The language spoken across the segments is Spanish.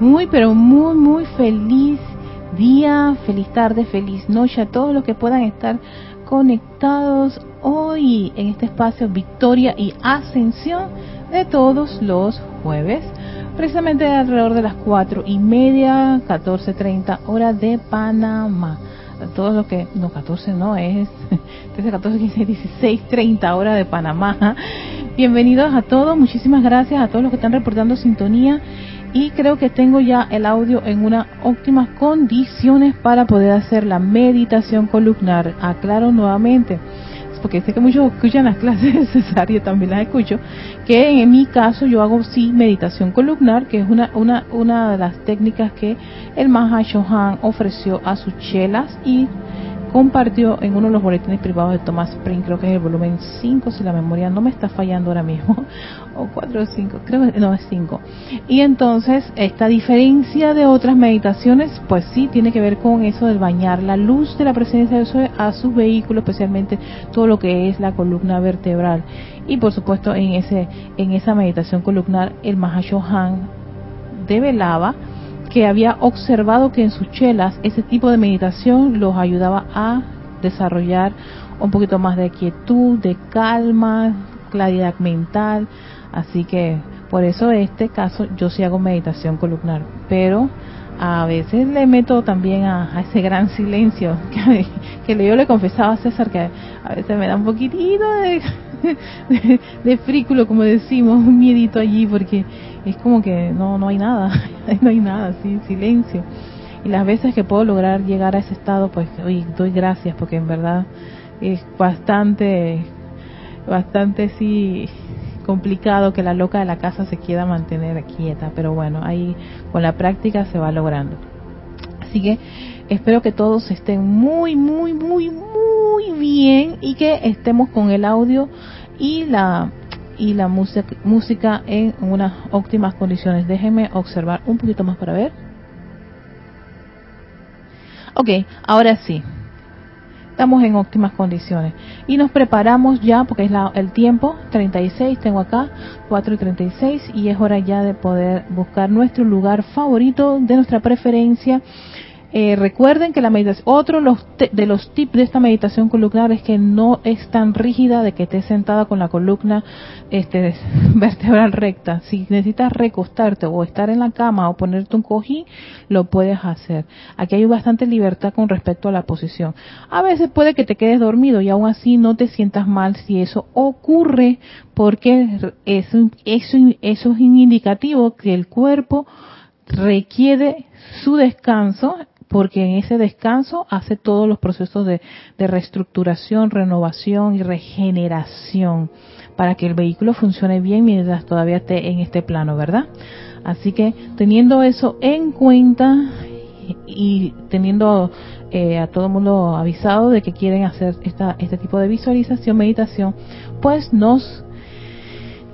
Muy, pero muy, muy feliz día, feliz tarde, feliz noche a todos los que puedan estar conectados hoy en este espacio Victoria y Ascensión de todos los jueves, precisamente alrededor de las cuatro y media, 14.30 hora de Panamá. A todos los que, no, 14 no, es 13, 14, 15, 16, 30 hora de Panamá. Bienvenidos a todos, muchísimas gracias a todos los que están reportando sintonía y creo que tengo ya el audio en unas óptimas condiciones para poder hacer la meditación columnar. Aclaro nuevamente, porque sé que muchos escuchan las clases necesarias, también las escucho, que en mi caso yo hago sí meditación columnar, que es una, una, una de las técnicas que el Mahashohan ofreció a sus chelas y compartió en uno de los boletines privados de Thomas Spring, creo que es el volumen 5, si la memoria no me está fallando ahora mismo, o 4 o 5, creo que no es 5. Y entonces, esta diferencia de otras meditaciones, pues sí, tiene que ver con eso del bañar la luz de la presencia de eso a su vehículo, especialmente todo lo que es la columna vertebral. Y por supuesto, en, ese, en esa meditación columnar, el Mahashohan develaba que había observado que en sus chelas ese tipo de meditación los ayudaba a desarrollar un poquito más de quietud, de calma, claridad mental. Así que por eso en este caso yo sí hago meditación columnar, pero a veces le meto también a, ese gran silencio que, yo le confesaba a César que a veces me da un poquitito de, de, de frículo, como decimos, un miedito allí porque es como que no, no hay nada, no hay nada, sí, silencio. Y las veces que puedo lograr llegar a ese estado, pues hoy doy gracias porque en verdad es bastante, bastante sí complicado que la loca de la casa se quiera mantener quieta, pero bueno, ahí con la práctica se va logrando. Así que espero que todos estén muy, muy, muy, muy bien y que estemos con el audio y la y la música, música en unas óptimas condiciones. Déjenme observar un poquito más para ver. Ok, ahora sí. Estamos en óptimas condiciones. Y nos preparamos ya, porque es la, el tiempo, 36, tengo acá, 4 y 36, y es hora ya de poder buscar nuestro lugar favorito de nuestra preferencia eh, recuerden que la meditación, otro de los tips de esta meditación columnar es que no es tan rígida de que estés sentada con la columna este, vertebral recta. Si necesitas recostarte o estar en la cama o ponerte un cojín, lo puedes hacer. Aquí hay bastante libertad con respecto a la posición. A veces puede que te quedes dormido y aún así no te sientas mal si eso ocurre porque eso, eso, es indicativo que el cuerpo requiere su descanso porque en ese descanso hace todos los procesos de, reestructuración, renovación y regeneración para que el vehículo funcione bien mientras todavía esté en este plano, ¿verdad? Así que teniendo eso en cuenta y teniendo eh, a todo el mundo avisado de que quieren hacer esta, este tipo de visualización, meditación, pues nos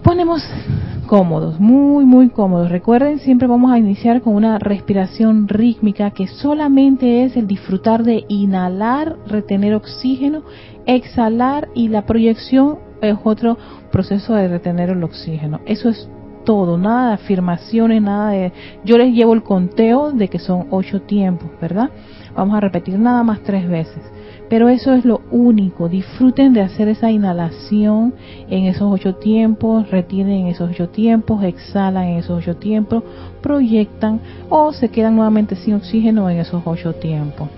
ponemos cómodos, muy, muy cómodos. Recuerden, siempre vamos a iniciar con una respiración rítmica que solamente es el disfrutar de inhalar, retener oxígeno, exhalar y la proyección es otro proceso de retener el oxígeno. Eso es todo, nada de afirmaciones, nada de... Yo les llevo el conteo de que son ocho tiempos, ¿verdad? Vamos a repetir nada más tres veces. Pero eso es lo único. Disfruten de hacer esa inhalación en esos ocho tiempos, retienen en esos ocho tiempos, exhalan en esos ocho tiempos, proyectan o se quedan nuevamente sin oxígeno en esos ocho tiempos.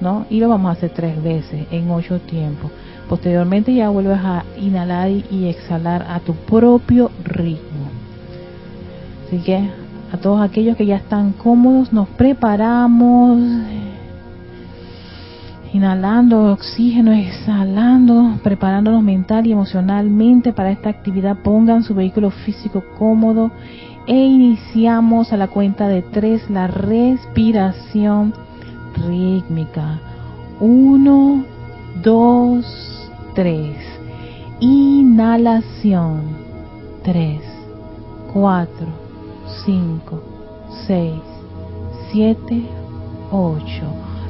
¿no? Y lo vamos a hacer tres veces en ocho tiempos. Posteriormente ya vuelves a inhalar y exhalar a tu propio ritmo. Así que a todos aquellos que ya están cómodos, nos preparamos inhalando oxígeno, exhalando, preparándonos mental y emocionalmente para esta actividad. Pongan su vehículo físico cómodo e iniciamos a la cuenta de tres la respiración rítmica. Uno, dos, tres. Inhalación. Tres, cuatro, cinco, seis, siete, ocho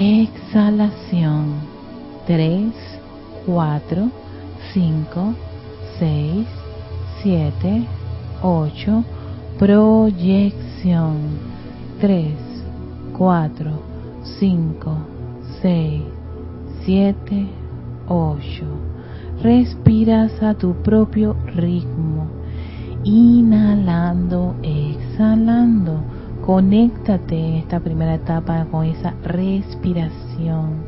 Exhalación. 3, 4, 5, 6, 7, 8. Proyección. 3, 4, 5, 6, 7, 8. Respiras a tu propio ritmo. Inhalando, exhalando Conéctate en esta primera etapa con esa respiración.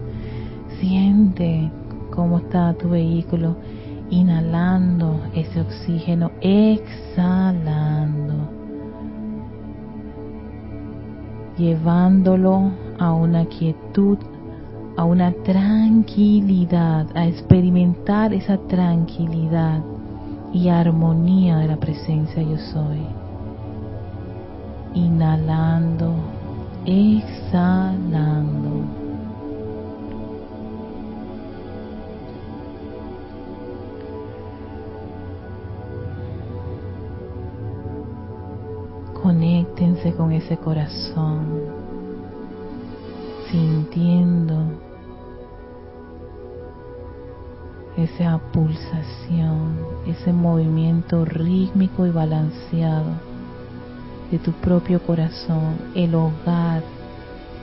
Siente cómo está tu vehículo inhalando ese oxígeno, exhalando, llevándolo a una quietud, a una tranquilidad, a experimentar esa tranquilidad y armonía de la presencia yo soy inhalando, exhalando. Conéctense con ese corazón, sintiendo esa pulsación, ese movimiento rítmico y balanceado de tu propio corazón, el hogar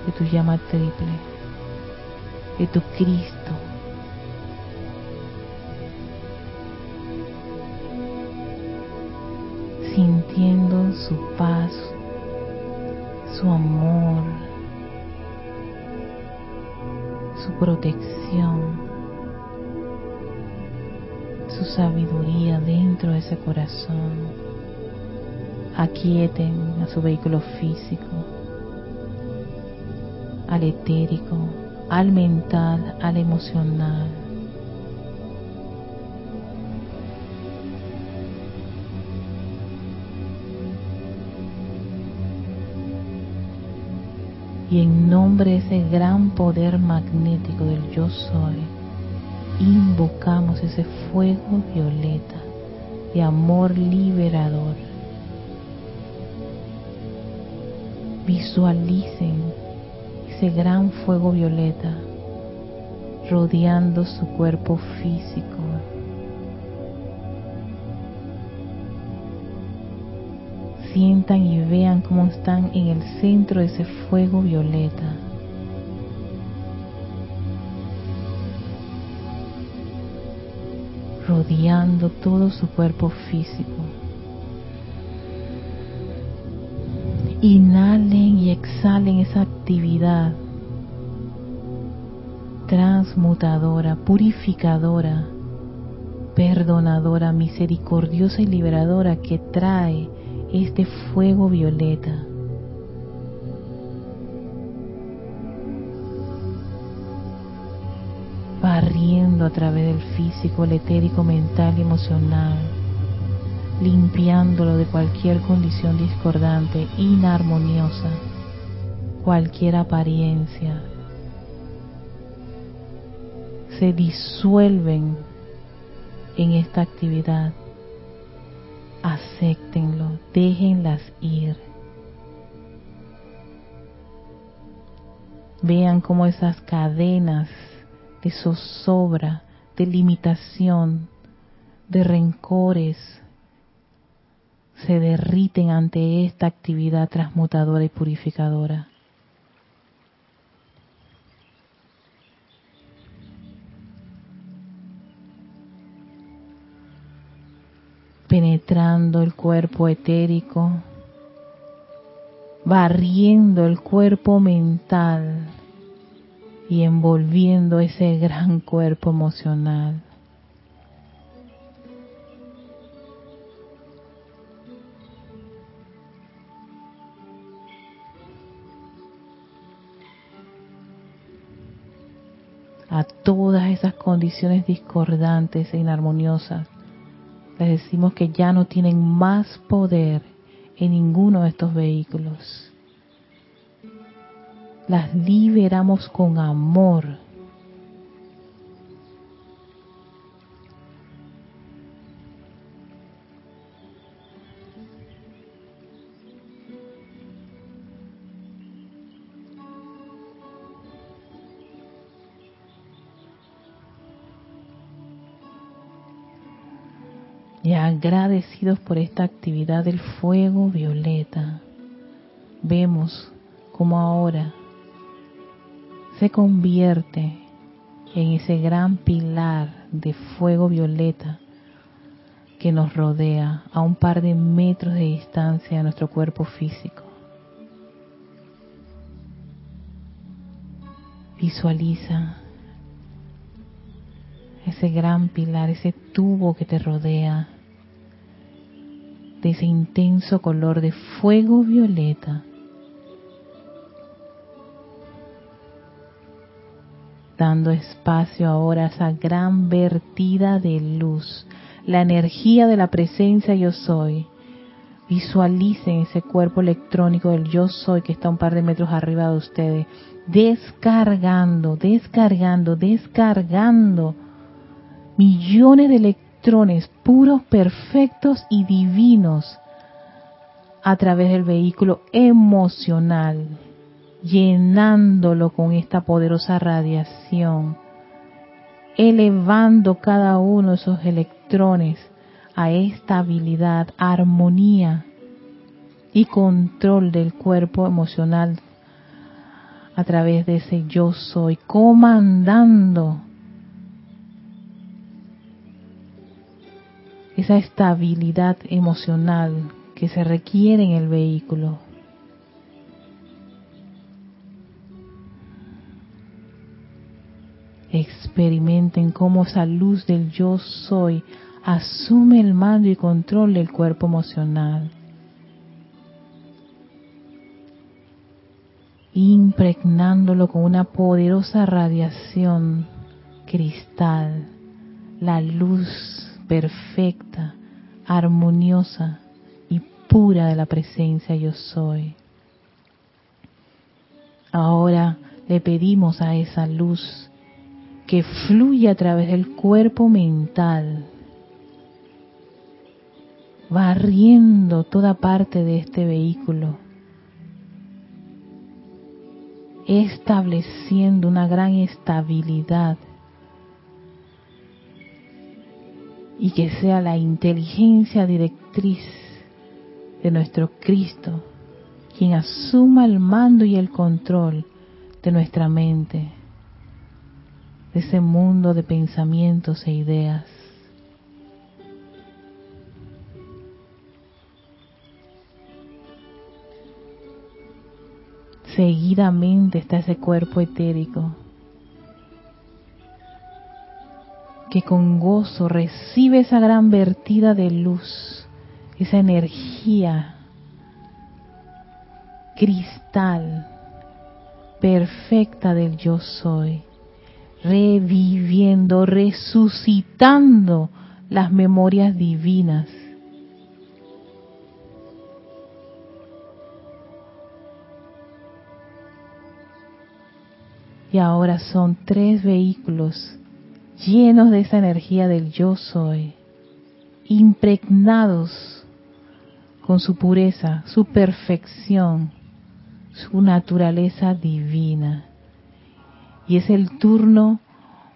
de tu llama triple, de tu Cristo. Sintiendo su paz, su amor, su protección, su sabiduría dentro de ese corazón aquieten a su vehículo físico, al etérico, al mental, al emocional. Y en nombre de ese gran poder magnético del yo soy, invocamos ese fuego violeta de amor liberador Visualicen ese gran fuego violeta rodeando su cuerpo físico. Sientan y vean cómo están en el centro de ese fuego violeta. rodeando todo su cuerpo físico. Inhalen y exhalen esa actividad transmutadora, purificadora, perdonadora, misericordiosa y liberadora que trae este fuego violeta. Barriendo a través del físico, el etérico, mental y emocional limpiándolo de cualquier condición discordante, inarmoniosa, cualquier apariencia. Se disuelven en esta actividad. Acéptenlo, déjenlas ir. Vean cómo esas cadenas de zozobra, de limitación, de rencores, se derriten ante esta actividad transmutadora y purificadora. penetrando el cuerpo etérico, barriendo el cuerpo mental y envolviendo ese gran cuerpo emocional. A todas esas condiciones discordantes e inarmoniosas les decimos que ya no tienen más poder en ninguno de estos vehículos. Las liberamos con amor. Agradecidos por esta actividad del fuego violeta, vemos como ahora se convierte en ese gran pilar de fuego violeta que nos rodea a un par de metros de distancia de nuestro cuerpo físico. Visualiza ese gran pilar, ese tubo que te rodea de ese intenso color de fuego violeta. Dando espacio ahora a esa gran vertida de luz, la energía de la presencia yo soy. Visualicen ese cuerpo electrónico del yo soy que está un par de metros arriba de ustedes, descargando, descargando, descargando millones de electrones puros, perfectos y divinos a través del vehículo emocional, llenándolo con esta poderosa radiación, elevando cada uno de esos electrones a estabilidad, armonía y control del cuerpo emocional a través de ese yo soy, comandando esa estabilidad emocional que se requiere en el vehículo. Experimenten cómo esa luz del yo soy asume el mando y control del cuerpo emocional. impregnándolo con una poderosa radiación cristal, la luz perfecta, armoniosa y pura de la presencia yo soy. Ahora le pedimos a esa luz que fluye a través del cuerpo mental, barriendo toda parte de este vehículo, estableciendo una gran estabilidad y que sea la inteligencia directriz de nuestro Cristo quien asuma el mando y el control de nuestra mente, de ese mundo de pensamientos e ideas. Seguidamente está ese cuerpo etérico que con gozo recibe esa gran vertida de luz, esa energía cristal perfecta del yo soy, reviviendo, resucitando las memorias divinas. Y ahora son tres vehículos llenos de esa energía del yo soy, impregnados con su pureza, su perfección, su naturaleza divina, y es el turno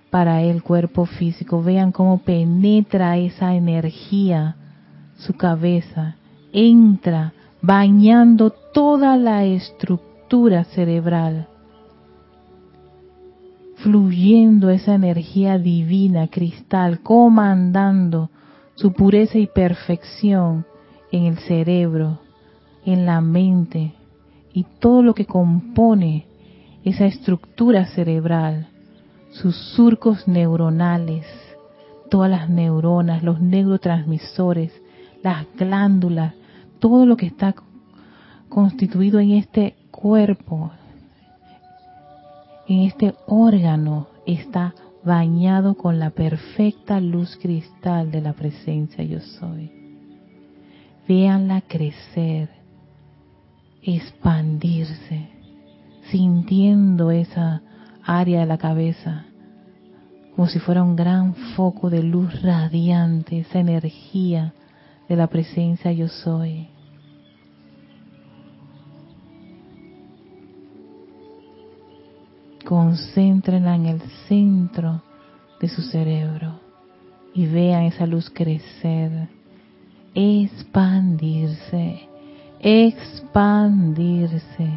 para el cuerpo físico. Vean cómo penetra esa energía su cabeza, entra bañando toda la estructura cerebral, fluyendo esa energía divina, cristal, comandando su pureza y perfección en el cerebro, en la mente y todo lo que compone esa estructura cerebral, sus surcos neuronales, todas las neuronas, los neurotransmisores, las glándulas, todo lo que está constituido en este cuerpo, en este órgano, está bañado con la perfecta luz cristal de la presencia yo soy. Véanla crecer, expandirse, sintiendo esa área de la cabeza como si fuera un gran foco de luz radiante, esa energía de la presencia yo soy. Concéntrenla en el centro de su cerebro y vean esa luz crecer, expandirse, expandirse.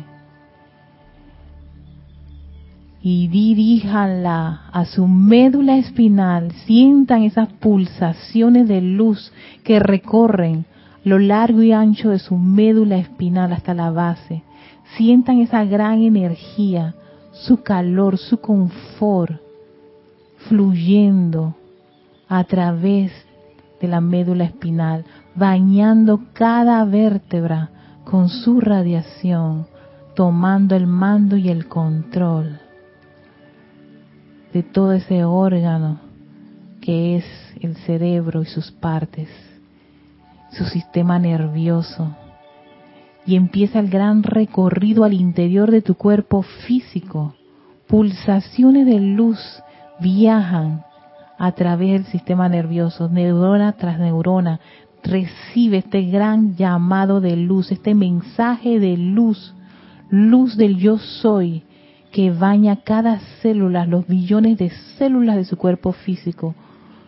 Y diríjanla a su médula espinal, sientan esas pulsaciones de luz que recorren lo largo y ancho de su médula espinal hasta la base. Sientan esa gran energía su calor, su confort fluyendo a través de la médula espinal, bañando cada vértebra con su radiación, tomando el mando y el control de todo ese órgano que es el cerebro y sus partes, su sistema nervioso, y empieza el gran recorrido al interior de tu cuerpo físico. Pulsaciones de luz viajan a través del sistema nervioso, neurona tras neurona. Recibe este gran llamado de luz, este mensaje de luz, luz del yo soy, que baña cada célula, los billones de células de su cuerpo físico,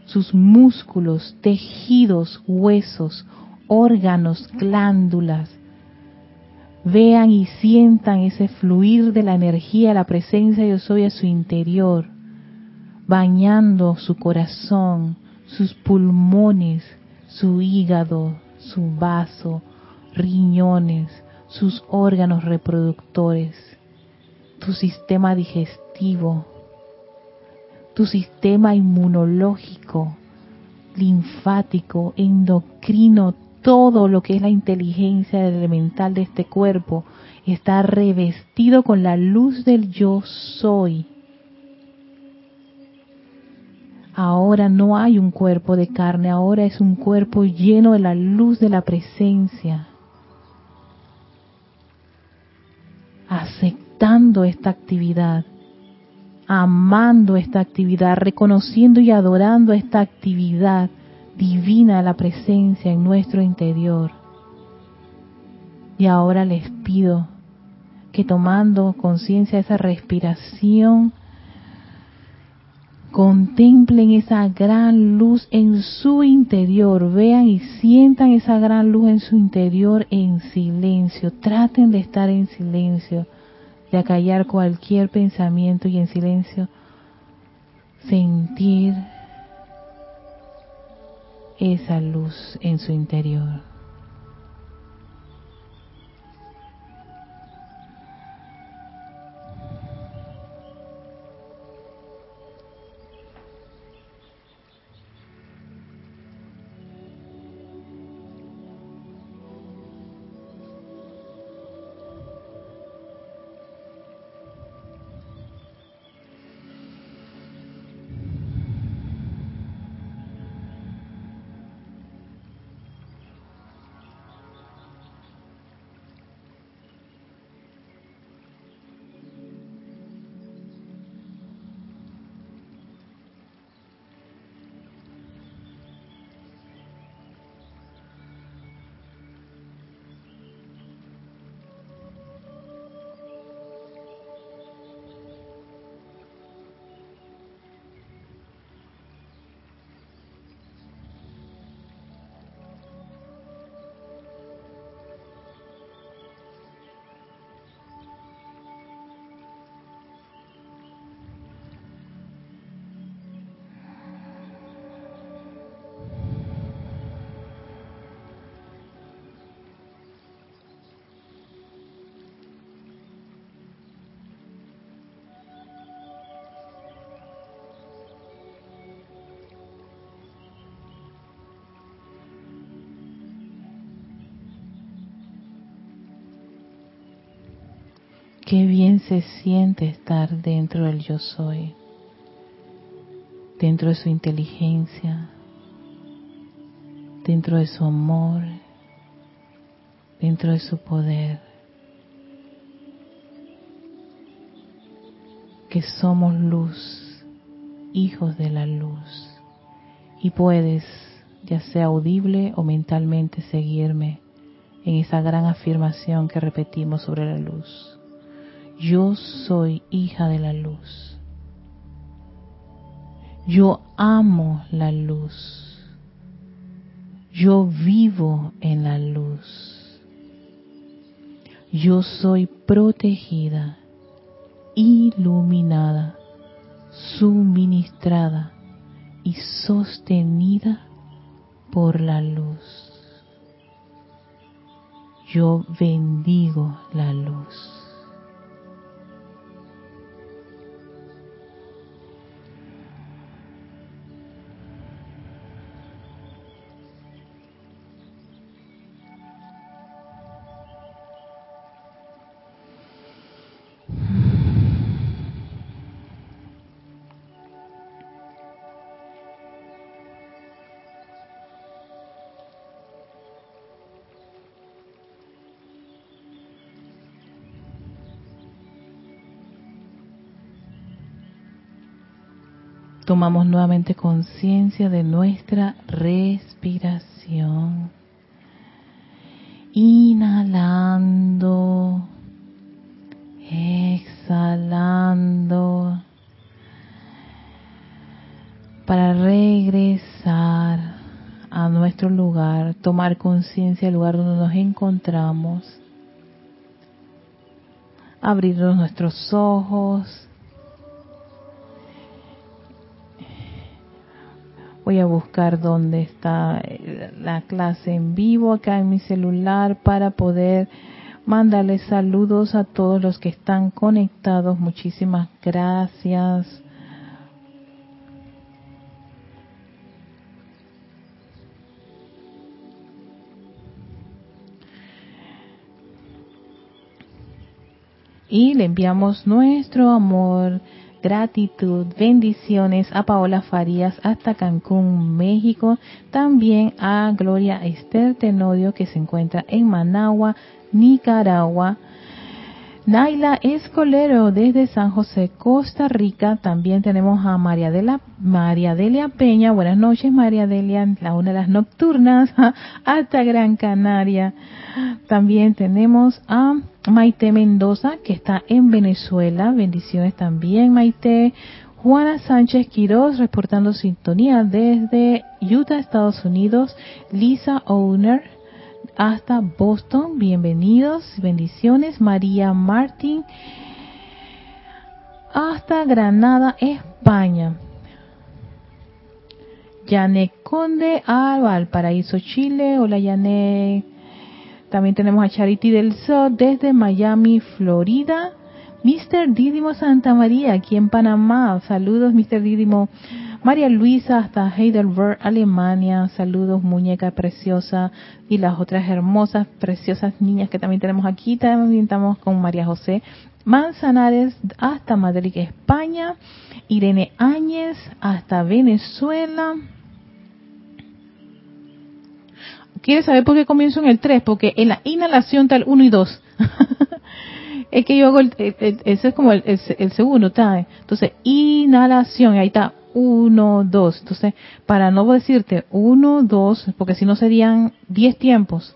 sus músculos, tejidos, huesos, órganos, glándulas, vean y sientan ese fluir de la energía, la presencia de yo soy a su interior, bañando su corazón, sus pulmones, su hígado, su vaso, riñones, sus órganos reproductores, tu sistema digestivo, tu sistema inmunológico, linfático, endocrino, todo lo que es la inteligencia elemental de este cuerpo está revestido con la luz del yo soy. Ahora no hay un cuerpo de carne, ahora es un cuerpo lleno de la luz de la presencia. Aceptando esta actividad, amando esta actividad, reconociendo y adorando esta actividad divina la presencia en nuestro interior. Y ahora les pido que tomando conciencia de esa respiración, contemplen esa gran luz en su interior, vean y sientan esa gran luz en su interior en silencio, traten de estar en silencio, de acallar cualquier pensamiento y en silencio. Sentir esa luz en su interior. Siente estar dentro del yo soy, dentro de su inteligencia, dentro de su amor, dentro de su poder. Que somos luz, hijos de la luz. Y puedes, ya sea audible o mentalmente, seguirme en esa gran afirmación que repetimos sobre la luz. Yo soy hija de la luz. Yo amo la luz. Yo vivo en la luz. Yo soy protegida, iluminada, suministrada y sostenida por la luz. Yo bendigo la luz. Tomamos nuevamente conciencia de nuestra respiración. Inhalando, exhalando, para regresar a nuestro lugar, tomar conciencia del lugar donde nos encontramos, abrir nuestros ojos, Voy a buscar dónde está eh, la clase en vivo acá en mi celular para poder mandarles saludos a todos los que están conectados. Muchísimas gracias. Y le enviamos nuestro amor gratitud, bendiciones a Paola Farías hasta Cancún, México, también a Gloria Esther Tenodio que se encuentra en Managua, Nicaragua. Naila Escolero desde San José, Costa Rica. También tenemos a María, de María Delia Peña. Buenas noches, María Delia, la una de las nocturnas, hasta Gran Canaria. También tenemos a Maite Mendoza, que está en Venezuela. Bendiciones también, Maite. Juana Sánchez Quiroz, reportando sintonía desde Utah, Estados Unidos. Lisa Owner, hasta Boston. Bienvenidos, bendiciones. María Martín, hasta Granada, España. Yanek Conde, a Valparaíso, Chile. Hola, Yanek. También tenemos a Charity del Sol desde Miami, Florida. Mr. Didimo Santa María, aquí en Panamá. Saludos, Mr. Didimo. María Luisa hasta Heidelberg, Alemania. Saludos, muñeca preciosa. Y las otras hermosas, preciosas niñas que también tenemos aquí. También estamos con María José Manzanares hasta Madrid, España. Irene Áñez hasta Venezuela. ¿Quieres saber por qué comienzo en el 3? Porque en la inhalación tal 1 y 2. es que yo hago el, ese es como el, segundo, ¿está? Entonces, inhalación, ahí está 1, 2. Entonces, para no decirte 1, 2, porque si no serían 10 tiempos.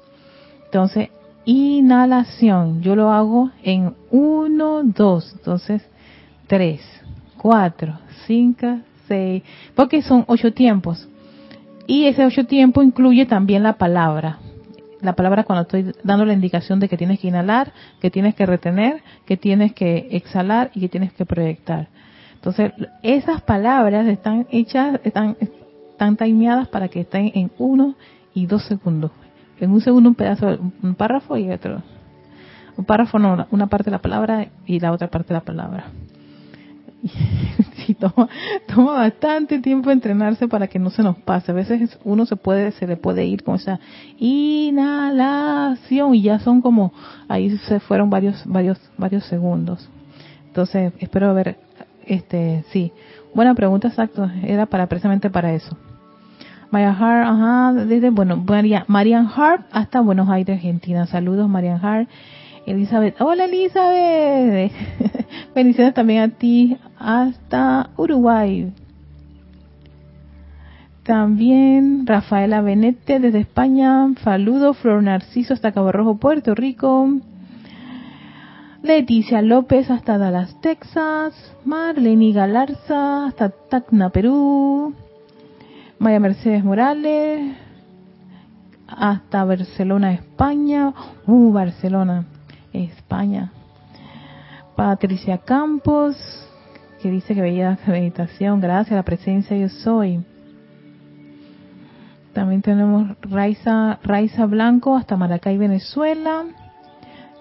Entonces, inhalación, yo lo hago en 1, 2. Entonces, 3, 4, 5, 6, porque son 8 tiempos. Y ese ocho tiempo incluye también la palabra. La palabra cuando estoy dando la indicación de que tienes que inhalar, que tienes que retener, que tienes que exhalar y que tienes que proyectar. Entonces, esas palabras están hechas, están, están timeadas para que estén en uno y dos segundos. En un segundo un pedazo, un párrafo y otro. Un párrafo no, una parte de la palabra y la otra parte de la palabra. y toma, toma bastante tiempo entrenarse para que no se nos pase. A veces uno se puede, se le puede ir con esa inhalación y ya son como, ahí se fueron varios, varios, varios segundos. Entonces, espero ver, este, sí. Buena pregunta, exacto. Era para, precisamente para eso. María Hart, ajá, desde, bueno, María, Marian Hart hasta Buenos Aires, Argentina. Saludos, Marian Hart. Elizabeth, hola Elizabeth. Bendiciones también a ti hasta Uruguay. También Rafaela Benete desde España. Saludos, Flor Narciso hasta Cabo Rojo, Puerto Rico. Leticia López hasta Dallas, Texas. Marlene Galarza hasta Tacna, Perú. Maya Mercedes Morales, hasta Barcelona, España. Uh, Barcelona, España. Patricia Campos, que dice que veía meditación, gracias la presencia yo soy. También tenemos Raiza, Raiza Blanco hasta Maracay, Venezuela.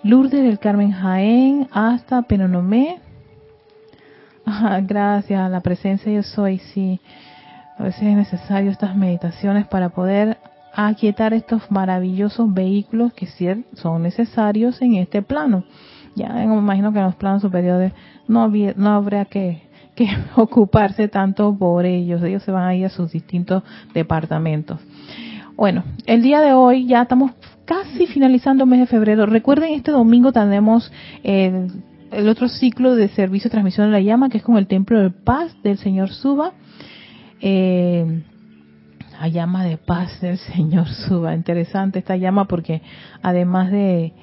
Lourdes del Carmen Jaén hasta Penonomé. gracias a la presencia yo soy, sí. A veces es necesario estas meditaciones para poder aquietar estos maravillosos vehículos que son necesarios en este plano. Ya me imagino que en los planos superiores no, no habría que, que ocuparse tanto por ellos. Ellos se van a ir a sus distintos departamentos. Bueno, el día de hoy ya estamos casi finalizando el mes de febrero. Recuerden, este domingo tenemos el, el otro ciclo de servicio de transmisión de la llama, que es con el Templo de Paz del Señor Suba eh, la llama de paz del Señor suba. Interesante esta llama porque además de,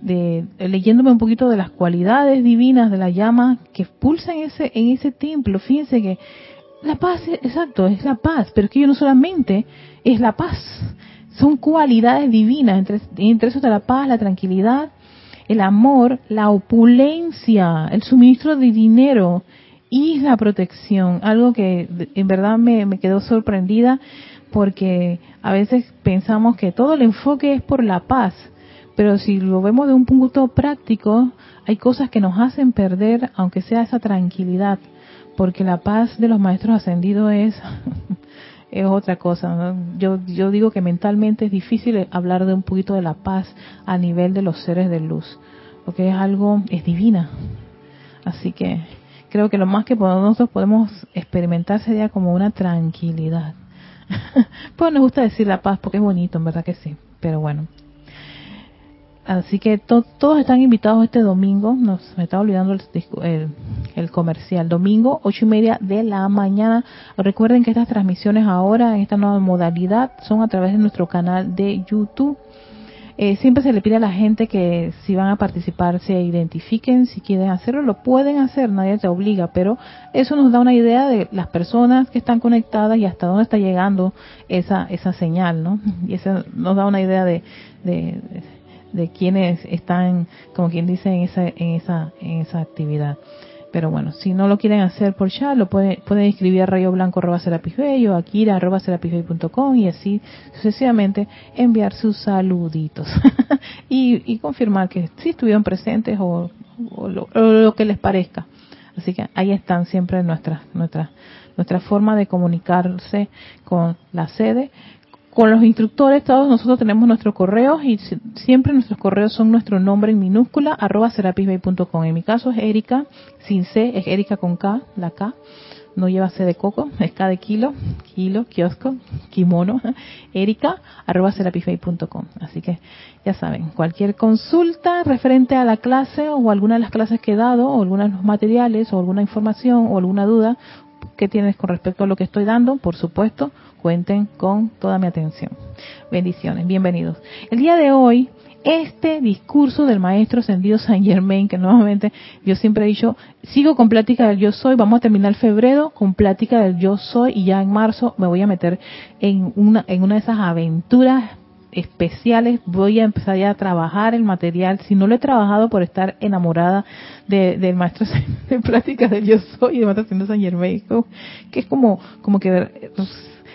de, leyéndome un poquito de las cualidades divinas de la llama que pulsa en ese, en ese templo, fíjense que la paz, exacto, es la paz, pero es que yo no solamente es la paz, son cualidades divinas, entre, entre eso está la paz, la tranquilidad, el amor, la opulencia, el suministro de dinero, y la protección, algo que en verdad me, quedó sorprendida porque a veces pensamos que todo el enfoque es por la paz, pero si lo vemos de un punto práctico, hay cosas que nos hacen perder, aunque sea esa tranquilidad, porque la paz de los maestros ascendidos es, es otra cosa. Yo, yo digo que mentalmente es difícil hablar de un poquito de la paz a nivel de los seres de luz, porque es algo, es divina. Así que creo que lo más que nosotros podemos experimentar sería como una tranquilidad. pues nos gusta decir la paz porque es bonito, en verdad que sí. Pero bueno. Así que todos están invitados este domingo. Nos, me estaba olvidando el, el, comercial. Domingo, ocho y media de la mañana. Recuerden que estas transmisiones ahora, en esta nueva modalidad, son a través de nuestro canal de YouTube. Eh, siempre se le pide a la gente que si van a participar se identifiquen, si quieren hacerlo, lo pueden hacer, nadie te obliga, pero eso nos da una idea de las personas que están conectadas y hasta dónde está llegando esa, esa señal, ¿no? Y eso nos da una idea de, de, de quienes están, como quien dice, en esa, en esa, en esa actividad. Pero bueno, si no lo quieren hacer por ya, lo pueden, pueden escribir a rayo blanco arroba o a kira arroba y así sucesivamente enviar sus saluditos y, y, confirmar que sí estuvieron presentes o, lo, que les parezca. Así que ahí están siempre nuestras, nuestra, nuestra forma de comunicarse con la sede con los instructores, todos nosotros tenemos nuestros correos y siempre nuestros correos son nuestro nombre en minúscula, arroba serapisbay.com. En mi caso es Erika, sin C, es Erika con K, la K, no lleva C de coco, es K de kilo, kilo, kiosco, kimono, Erika, arroba serapisbay.com. Así que ya saben, cualquier consulta referente a la clase o alguna de las clases que he dado, o algunos materiales, o alguna información, o alguna duda que tienes con respecto a lo que estoy dando, por supuesto, cuenten con toda mi atención. Bendiciones, bienvenidos. El día de hoy, este discurso del maestro ascendido Saint Germain, que nuevamente yo siempre he dicho, sigo con plática del yo soy, vamos a terminar febrero con plática del yo soy y ya en marzo me voy a meter en una, en una de esas aventuras especiales, voy a empezar ya a trabajar el material, si no lo he trabajado por estar enamorada del maestro de plática del yo soy y del maestro ascendido Saint Germain, que es como, como que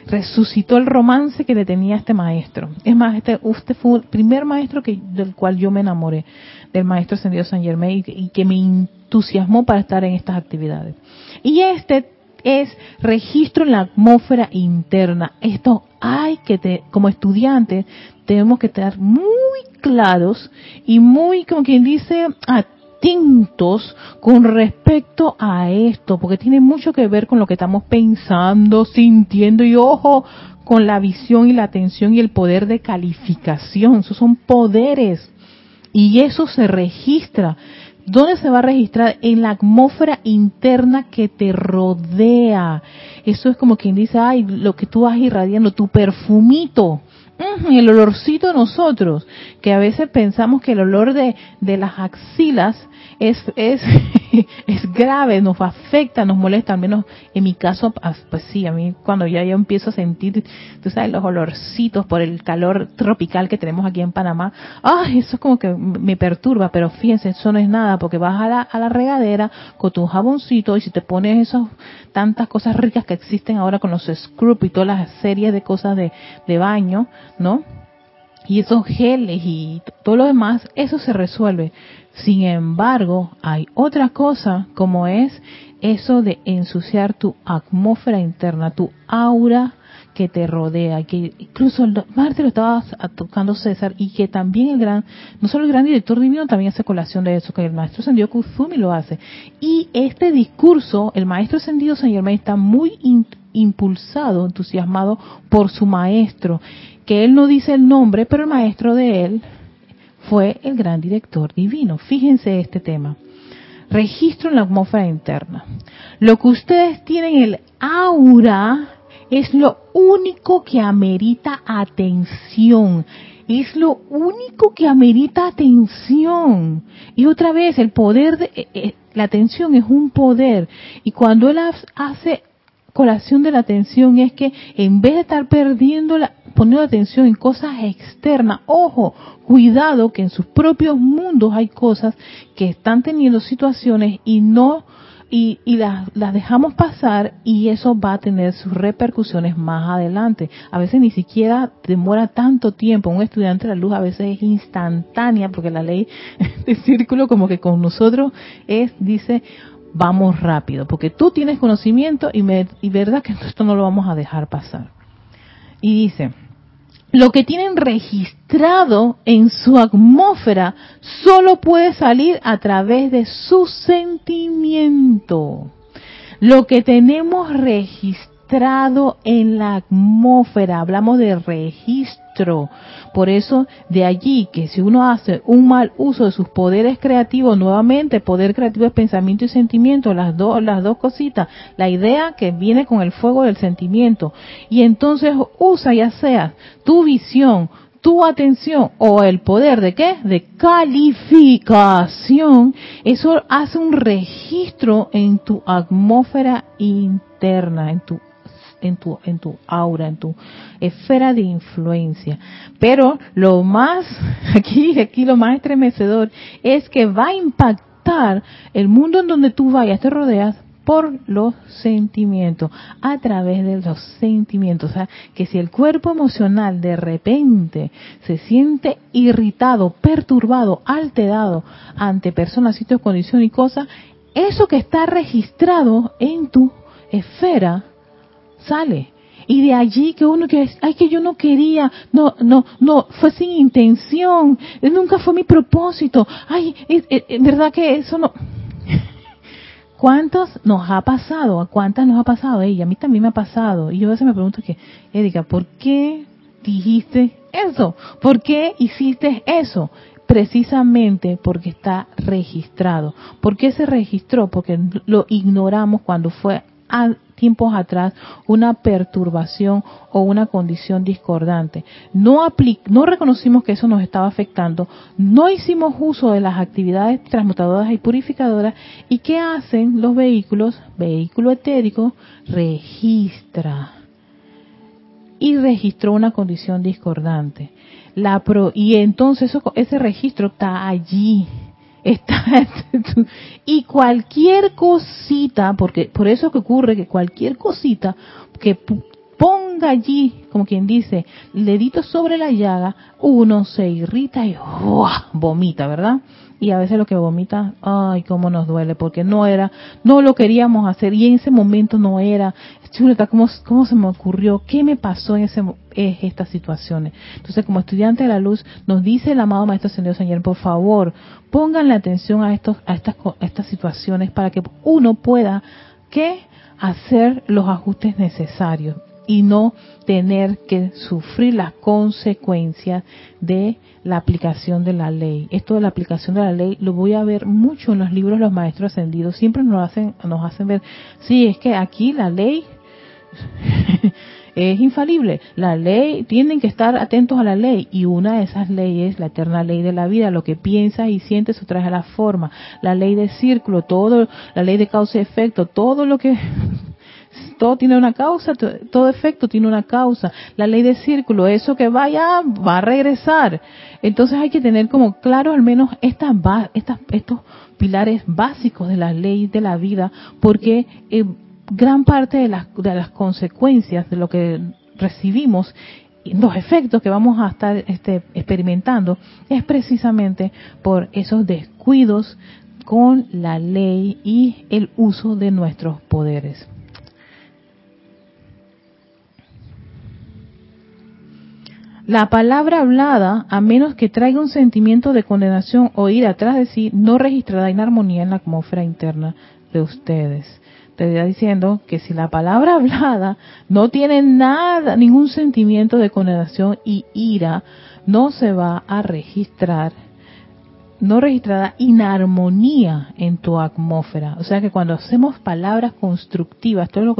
resucitó el romance que le tenía este maestro. Es más, este, usted fue el primer maestro que, del cual yo me enamoré, del maestro ascendido San Germain, y, que me entusiasmó para estar en estas actividades. Y este es registro en la atmósfera interna. Esto hay que, te, como estudiantes, tenemos que estar muy claros y muy, como quien dice, atentos con respecto a esto, porque tiene mucho que ver con lo que estamos pensando, sintiendo y ojo, con la visión y la atención y el poder de calificación. Esos son poderes. Y eso se registra. ¿Dónde se va a registrar? En la atmósfera interna que te rodea. Eso es como quien dice, ay, lo que tú vas irradiando, tu perfumito el olorcito nosotros, que a veces pensamos que el olor de, de las axilas es, es, es grave, nos afecta, nos molesta, al menos en mi caso, pues sí, a mí cuando ya yo empiezo a sentir, tú sabes, los olorcitos por el calor tropical que tenemos aquí en Panamá, ay, eso es como que me perturba, pero fíjense, eso no es nada, porque vas a la, a la regadera con tu jaboncito y si te pones esas tantas cosas ricas que existen ahora con los scrub y todas las series de cosas de, de baño, ¿no? Y esos geles y todo lo demás, eso se resuelve. Sin embargo, hay otra cosa como es eso de ensuciar tu atmósfera interna, tu aura que te rodea, que incluso Marte lo estaba tocando César y que también el gran, no solo el gran director divino también hace colación de eso, que el maestro ascendido Kuzumi lo hace. Y este discurso, el maestro ascendido San Germain está muy impulsado, entusiasmado por su maestro, que él no dice el nombre, pero el maestro de él fue el gran director divino. Fíjense este tema. Registro en la atmósfera interna. Lo que ustedes tienen, el aura, es lo único que amerita atención. Es lo único que amerita atención. Y otra vez, el poder de eh, eh, la atención es un poder. Y cuando él hace colación de la atención es que en vez de estar perdiendo la, poniendo atención en cosas externas, ojo, cuidado que en sus propios mundos hay cosas que están teniendo situaciones y no y, y las, dejamos pasar y eso va a tener sus repercusiones más adelante. A veces ni siquiera demora tanto tiempo. Un estudiante de la luz a veces es instantánea porque la ley de círculo como que con nosotros es, dice, vamos rápido, porque tú tienes conocimiento y, me, y verdad que esto no lo vamos a dejar pasar. Y dice, lo que tienen registrado en su atmósfera solo puede salir a través de su sentimiento. Lo que tenemos registrado en la atmósfera, hablamos de registro, por eso, de allí que si uno hace un mal uso de sus poderes creativos, nuevamente, poder creativo es pensamiento y sentimiento, las dos, las dos cositas, la idea que viene con el fuego del sentimiento, y entonces usa ya sea tu visión, tu atención o el poder de qué? De calificación, eso hace un registro en tu atmósfera interna, en tu en tu, en tu aura, en tu esfera de influencia. Pero lo más, aquí, aquí lo más estremecedor es que va a impactar el mundo en donde tú vayas, te rodeas, por los sentimientos, a través de los sentimientos. O sea, que si el cuerpo emocional de repente se siente irritado, perturbado, alterado ante personas, sitios, condiciones y cosas, eso que está registrado en tu esfera sale. Y de allí que uno que, ay, que yo no quería, no, no, no, fue sin intención, nunca fue mi propósito, ay, es, verdad que eso no. ¿Cuántos nos ha pasado? ¿A cuántas nos ha pasado? Ella, a mí también me ha pasado. Y yo a veces me pregunto que, Erika, ¿por qué dijiste eso? ¿Por qué hiciste eso? Precisamente porque está registrado. ¿Por qué se registró? Porque lo ignoramos cuando fue tiempos atrás una perturbación o una condición discordante. No, no reconocimos que eso nos estaba afectando, no hicimos uso de las actividades transmutadoras y purificadoras y ¿qué hacen los vehículos? Vehículo etérico registra y registró una condición discordante. La pro, y entonces ese registro está allí Está, y cualquier cosita, porque por eso que ocurre que cualquier cosita que ponga allí, como quien dice, dedito sobre la llaga, uno se irrita y vomita, ¿verdad? y a veces lo que vomita, ay, cómo nos duele, porque no era, no lo queríamos hacer y en ese momento no era. Chuleta, ¿cómo, cómo se me ocurrió? ¿Qué me pasó en ese, estas situaciones? Entonces, como estudiante de la luz, nos dice el amado Maestro Señor Señor, por favor, pongan la atención a, estos, a, estas, a estas situaciones para que uno pueda, ¿qué? Hacer los ajustes necesarios y no tener que sufrir las consecuencias de la aplicación de la ley. Esto de la aplicación de la ley lo voy a ver mucho en los libros de los maestros ascendidos. Siempre nos hacen, nos hacen ver, sí, es que aquí la ley es infalible. La ley, tienen que estar atentos a la ley. Y una de esas leyes, la eterna ley de la vida, lo que piensas y sientes, eso trae a la forma. La ley de círculo, todo, la ley de causa y efecto, todo lo que todo tiene una causa, todo efecto tiene una causa. La ley de círculo, eso que vaya, va a regresar. Entonces hay que tener como claro al menos estos pilares básicos de la ley de la vida, porque eh, gran parte de las, de las consecuencias de lo que recibimos los efectos que vamos a estar este, experimentando es precisamente por esos descuidos con la ley y el uso de nuestros poderes. La palabra hablada, a menos que traiga un sentimiento de condenación o ir atrás de sí, no registrará inarmonía en la atmósfera interna de ustedes. Te está diciendo que si la palabra hablada no tiene nada, ningún sentimiento de condenación y ira, no se va a registrar, no registrará inarmonía en tu atmósfera. O sea que cuando hacemos palabras constructivas, todo lo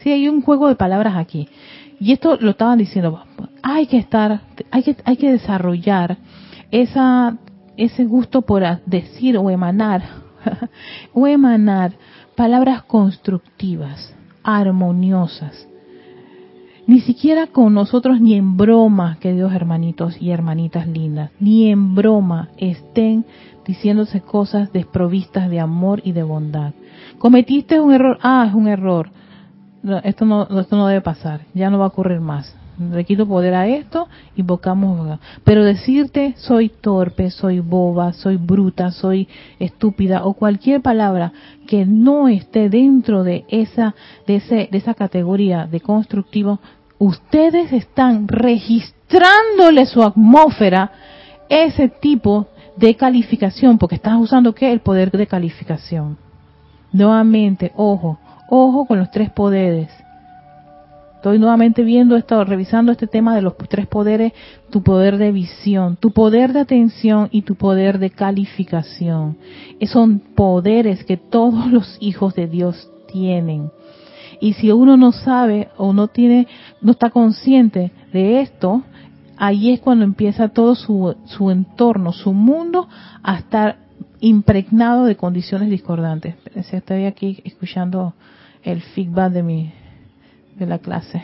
si hay un juego de palabras aquí, y esto lo estaban diciendo, hay que estar, hay que, hay que desarrollar esa, ese gusto por decir o emanar, o emanar palabras constructivas, armoniosas. Ni siquiera con nosotros, ni en broma, queridos hermanitos y hermanitas lindas, ni en broma estén diciéndose cosas desprovistas de amor y de bondad. Cometiste un error, ah, es un error esto no, esto no debe pasar, ya no va a ocurrir más. Le quito poder a esto, invocamos. Pero decirte soy torpe, soy boba, soy bruta, soy estúpida o cualquier palabra que no esté dentro de esa, de ese, de esa categoría de constructivo, ustedes están registrándole su atmósfera ese tipo de calificación, porque estás usando qué? El poder de calificación. Nuevamente, ojo, Ojo con los tres poderes. Estoy nuevamente viendo esto, revisando este tema de los tres poderes, tu poder de visión, tu poder de atención y tu poder de calificación. son poderes que todos los hijos de Dios tienen. Y si uno no sabe o no tiene, no está consciente de esto, ahí es cuando empieza todo su, su entorno, su mundo, a estar impregnado de condiciones discordantes. Estoy aquí escuchando el feedback de mi de la clase.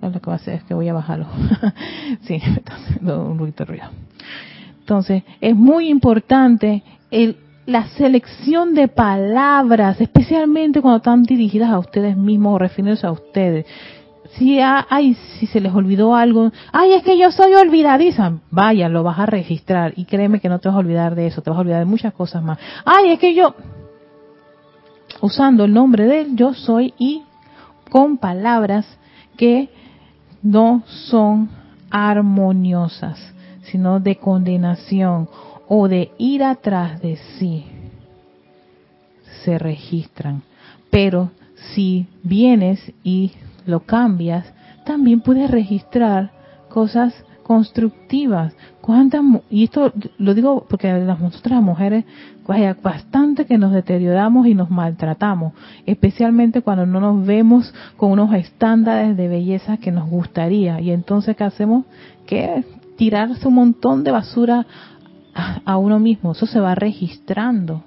Lo que va a hacer es que voy a bajarlo. sí, un poquito de ruido. Entonces, es muy importante el, la selección de palabras, especialmente cuando están dirigidas a ustedes mismos o refiriéndose a ustedes. Si, ay, si se les olvidó algo, ay, es que yo soy olvidadiza, vaya, lo vas a registrar y créeme que no te vas a olvidar de eso, te vas a olvidar de muchas cosas más. Ay, es que yo, usando el nombre de yo soy y con palabras que no son armoniosas, sino de condenación o de ir atrás de sí, se registran. Pero si vienes y lo cambias, también puedes registrar cosas constructivas. ¿Cuántas, y esto lo digo porque las, nosotras mujeres, vaya, bastante que nos deterioramos y nos maltratamos, especialmente cuando no nos vemos con unos estándares de belleza que nos gustaría. Y entonces, ¿qué hacemos? Que tirarse un montón de basura a uno mismo. Eso se va registrando.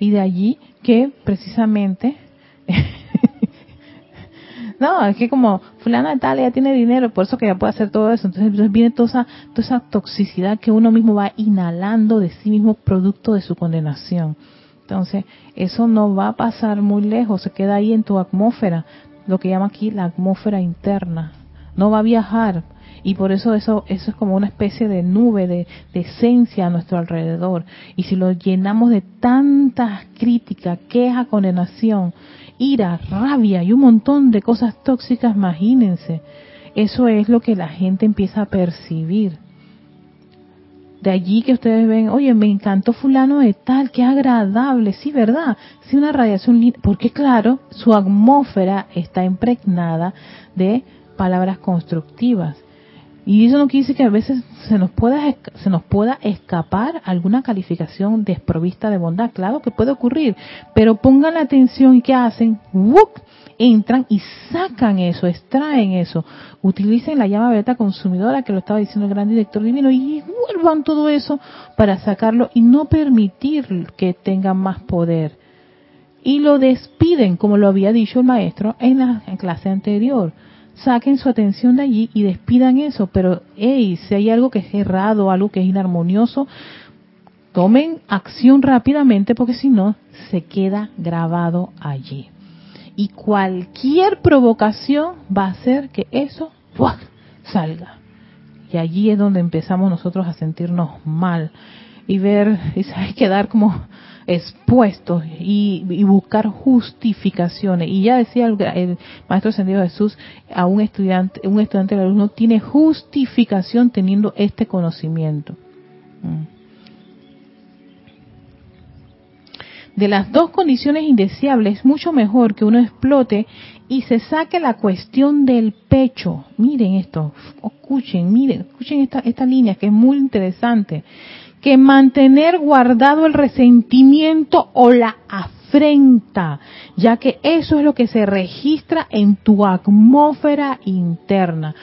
Y de allí que precisamente no, es que como fulana tal ya tiene dinero, por eso que ya puede hacer todo eso. Entonces, viene toda esa, toda esa toxicidad que uno mismo va inhalando de sí mismo producto de su condenación. Entonces, eso no va a pasar muy lejos, se queda ahí en tu atmósfera. lo que llama aquí la atmósfera interna. No va a viajar. Y por eso eso, eso es como una especie de nube de, esencia a nuestro alrededor. Y si lo llenamos de tantas críticas, queja, condenación, ira, rabia y un montón de cosas tóxicas, imagínense. Eso es lo que la gente empieza a percibir. De allí que ustedes ven, oye, me encantó fulano de tal, qué agradable, sí, ¿verdad? Sí, una radiación, porque claro, su atmósfera está impregnada de palabras constructivas. Y eso no quiere decir que a veces se nos pueda se nos pueda escapar alguna calificación desprovista de bondad. Claro que puede ocurrir, pero pongan la atención y qué hacen, entran y sacan eso, extraen eso, utilicen la llama beta consumidora que lo estaba diciendo el gran director divino y vuelvan todo eso para sacarlo y no permitir que tenga más poder. Y lo despiden, como lo había dicho el maestro en la clase anterior saquen su atención de allí y despidan eso. Pero, hey, si hay algo que es errado, algo que es inarmonioso, tomen acción rápidamente porque si no, se queda grabado allí. Y cualquier provocación va a hacer que eso salga. Y allí es donde empezamos nosotros a sentirnos mal y ver, y quedar como expuestos y, buscar justificaciones. Y ya decía el, Maestro Ascendido Jesús, a un estudiante, un estudiante del alumno tiene justificación teniendo este conocimiento. Mm. De las dos condiciones indeseables, mucho mejor que uno explote y se saque la cuestión del pecho. Miren esto, escuchen, miren, escuchen esta, esta línea que es muy interesante que mantener guardado el resentimiento o la afrenta, ya que eso es lo que se registra en tu atmósfera interna.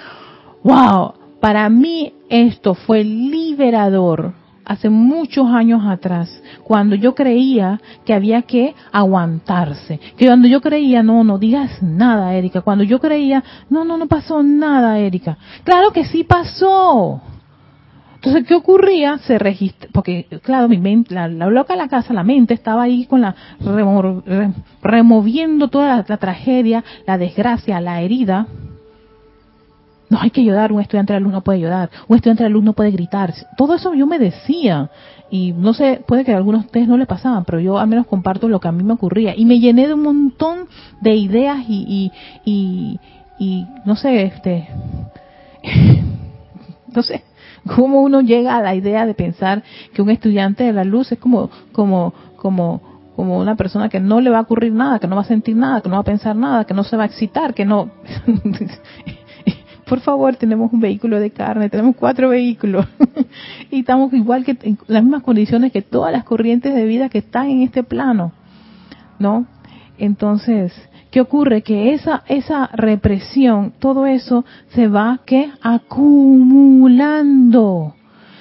¡Wow! Para mí esto fue liberador hace muchos años atrás, cuando yo creía que había que aguantarse, que cuando yo creía, no, no digas nada, Erika, cuando yo creía, no, no, no pasó nada, Erika. Claro que sí pasó. Entonces, ¿qué ocurría? Se registra, porque claro, mi mente, la, loca de la casa, la mente estaba ahí con la removiendo toda la, tragedia, la desgracia, la herida. No hay que ayudar, un estudiante de luz no puede ayudar, un estudiante de luz no puede gritar. Todo eso yo me decía, y no sé, puede que a algunos de ustedes no le pasaban, pero yo al menos comparto lo que a mí me ocurría. Y me llené de un montón de ideas y, y, y, y no sé, este, no sé, ¿Cómo uno llega a la idea de pensar que un estudiante de la luz es como, como, como, como una persona que no le va a ocurrir nada, que no va a sentir nada, que no va a pensar nada, que no se va a excitar, que no... Por favor, tenemos un vehículo de carne, tenemos cuatro vehículos y estamos igual que en las mismas condiciones que todas las corrientes de vida que están en este plano, ¿no? Entonces, ¿Qué ocurre? Que esa, esa represión, todo eso se va ¿qué? acumulando.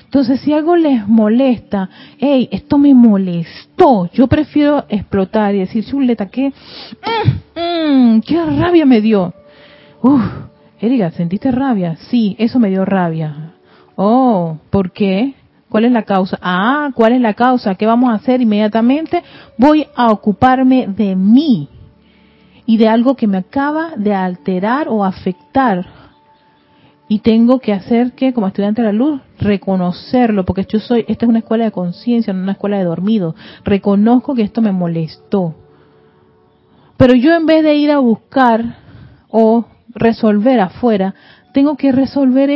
Entonces, si algo les molesta, hey, esto me molestó, yo prefiero explotar y decir, chuleta, ¿qué? Mm, mm, ¿Qué rabia me dio? Uf, Erika, ¿sentiste rabia? Sí, eso me dio rabia. Oh, ¿por qué? ¿Cuál es la causa? Ah, ¿cuál es la causa? ¿Qué vamos a hacer inmediatamente? Voy a ocuparme de mí y de algo que me acaba de alterar o afectar. Y tengo que hacer que, como estudiante de la luz, reconocerlo, porque yo soy, esta es una escuela de conciencia, no una escuela de dormido. Reconozco que esto me molestó. Pero yo en vez de ir a buscar o resolver afuera, tengo que resolver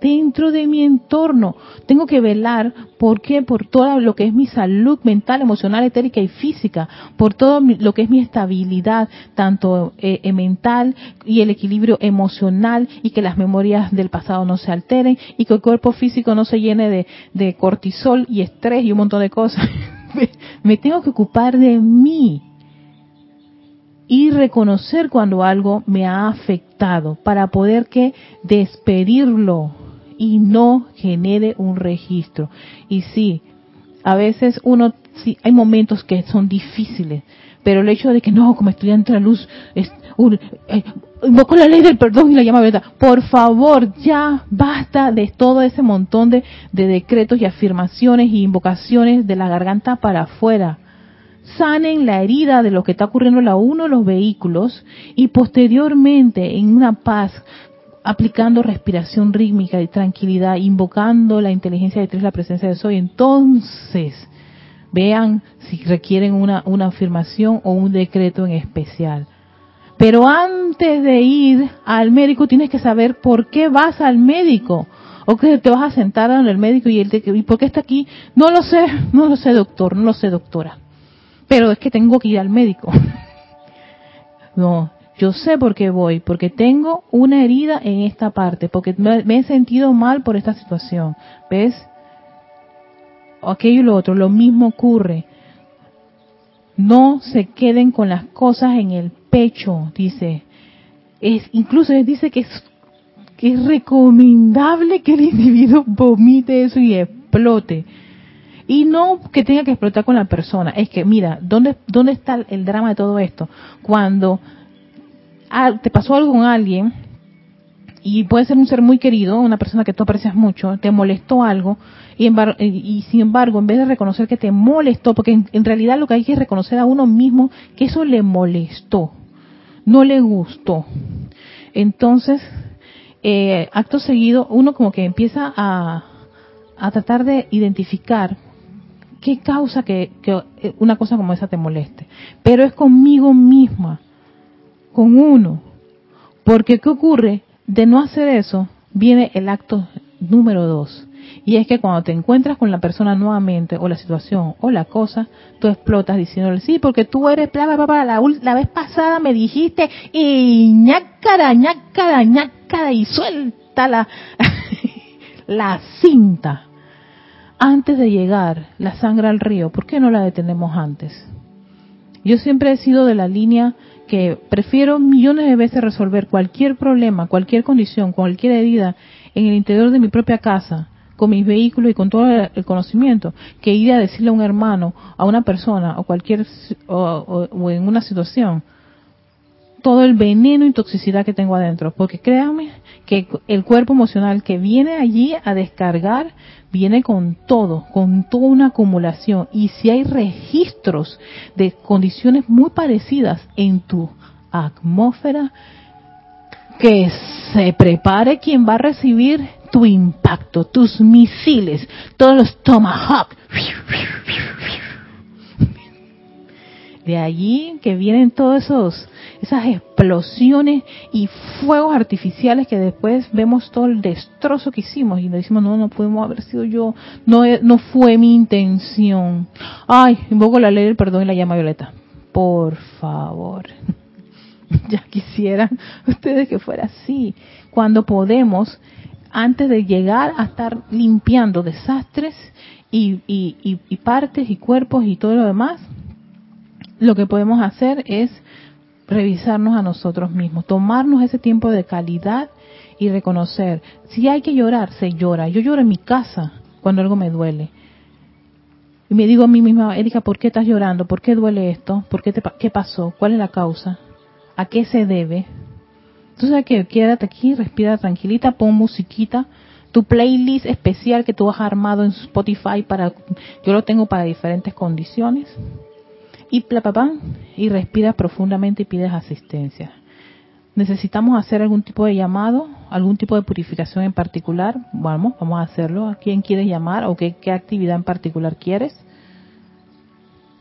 dentro de mi entorno. Tengo que velar, ¿por qué? Por todo lo que es mi salud mental, emocional, etérica y física, por todo lo que es mi estabilidad, tanto eh, eh, mental y el equilibrio emocional, y que las memorias del pasado no se alteren, y que el cuerpo físico no se llene de, de cortisol y estrés y un montón de cosas. me tengo que ocupar de mí y reconocer cuando algo me ha afectado para poder que despedirlo y no genere un registro. Y sí, a veces uno, sí, hay momentos que son difíciles, pero el hecho de que no, como estudiante de la luz, eh, invoco la ley del perdón y la llama verdad. Por favor, ya basta de todo ese montón de, de decretos y afirmaciones y invocaciones de la garganta para afuera sanen la herida de lo que está ocurriendo a uno de los vehículos y posteriormente en una paz aplicando respiración rítmica y tranquilidad, invocando la inteligencia de tres, la presencia de soy, entonces vean si requieren una, una afirmación o un decreto en especial. Pero antes de ir al médico tienes que saber por qué vas al médico. O que te vas a sentar en el médico y él te ¿y por qué está aquí? No lo sé, no lo sé doctor, no lo sé doctora. Pero es que tengo que ir al médico. No, yo sé por qué voy, porque tengo una herida en esta parte, porque me, he sentido mal por esta situación. ¿Ves? Aquello y lo otro, lo mismo ocurre. No se queden con las cosas en el pecho, dice. Es, incluso dice que es, que es recomendable que el individuo vomite eso y explote. Y no que tenga que explotar con la persona. Es que, mira, ¿dónde, dónde está el drama de todo esto? Cuando te pasó algo con alguien, y puede ser un ser muy querido, una persona que tú aprecias mucho, te molestó algo, y, y sin embargo, en vez de reconocer que te molestó, porque en, realidad lo que hay que reconocer a uno mismo, que eso le molestó no le gustó. Entonces, eh, acto seguido, uno como que empieza a, a tratar de identificar qué causa que, una cosa como esa te moleste. Pero es conmigo misma, con uno. Porque ¿qué ocurre? De no hacer eso, viene el acto número dos. Y es que cuando te encuentras con la persona nuevamente, o la situación, o la cosa, tú explotas diciéndole, sí, porque tú eres, bla, bla, la, la vez pasada me dijiste, y ñácara, ñácara, ñácara, y suelta la, la cinta. Antes de llegar la sangre al río, ¿por qué no la detenemos antes? Yo siempre he sido de la línea que prefiero millones de veces resolver cualquier problema, cualquier condición, cualquier herida en el interior de mi propia casa, con mis vehículos y con todo el conocimiento, que ir a decirle a un hermano, a una persona o cualquier o, en una situación todo el veneno y toxicidad que tengo adentro, porque créanme que el cuerpo emocional que viene allí a descargar viene con todo, con toda una acumulación y si hay registros de condiciones muy parecidas en tu atmósfera que se prepare quien va a recibir tu impacto, tus misiles, todos los Tomahawk. De allí que vienen todos esos esas explosiones y fuegos artificiales que después vemos todo el destrozo que hicimos y le decimos no no podemos haber sido yo no no fue mi intención ay invoco la ley del perdón y la llama violeta. Por favor. Ya quisieran ustedes que fuera así. Cuando podemos antes de llegar a estar limpiando desastres y, y, partes y cuerpos y todo lo demás, lo que podemos hacer es revisarnos a nosotros mismos, tomarnos ese tiempo de calidad y reconocer, si hay que llorar, se llora. Yo lloro en mi casa cuando algo me duele. Y me digo a mí misma, Erika, ¿por qué estás llorando? ¿Por qué duele esto? ¿Por qué, te, qué pasó? ¿Cuál es la causa? ¿A qué se debe? Entonces, que quédate aquí, respira tranquilita, pon musiquita, tu playlist especial que tú has armado en Spotify para, yo lo tengo para diferentes condiciones. Y papá, y respira profundamente y pides asistencia. Necesitamos hacer algún tipo de llamado, algún tipo de purificación en particular. Vamos, vamos a hacerlo. ¿A quién quieres llamar o qué, qué actividad en particular quieres?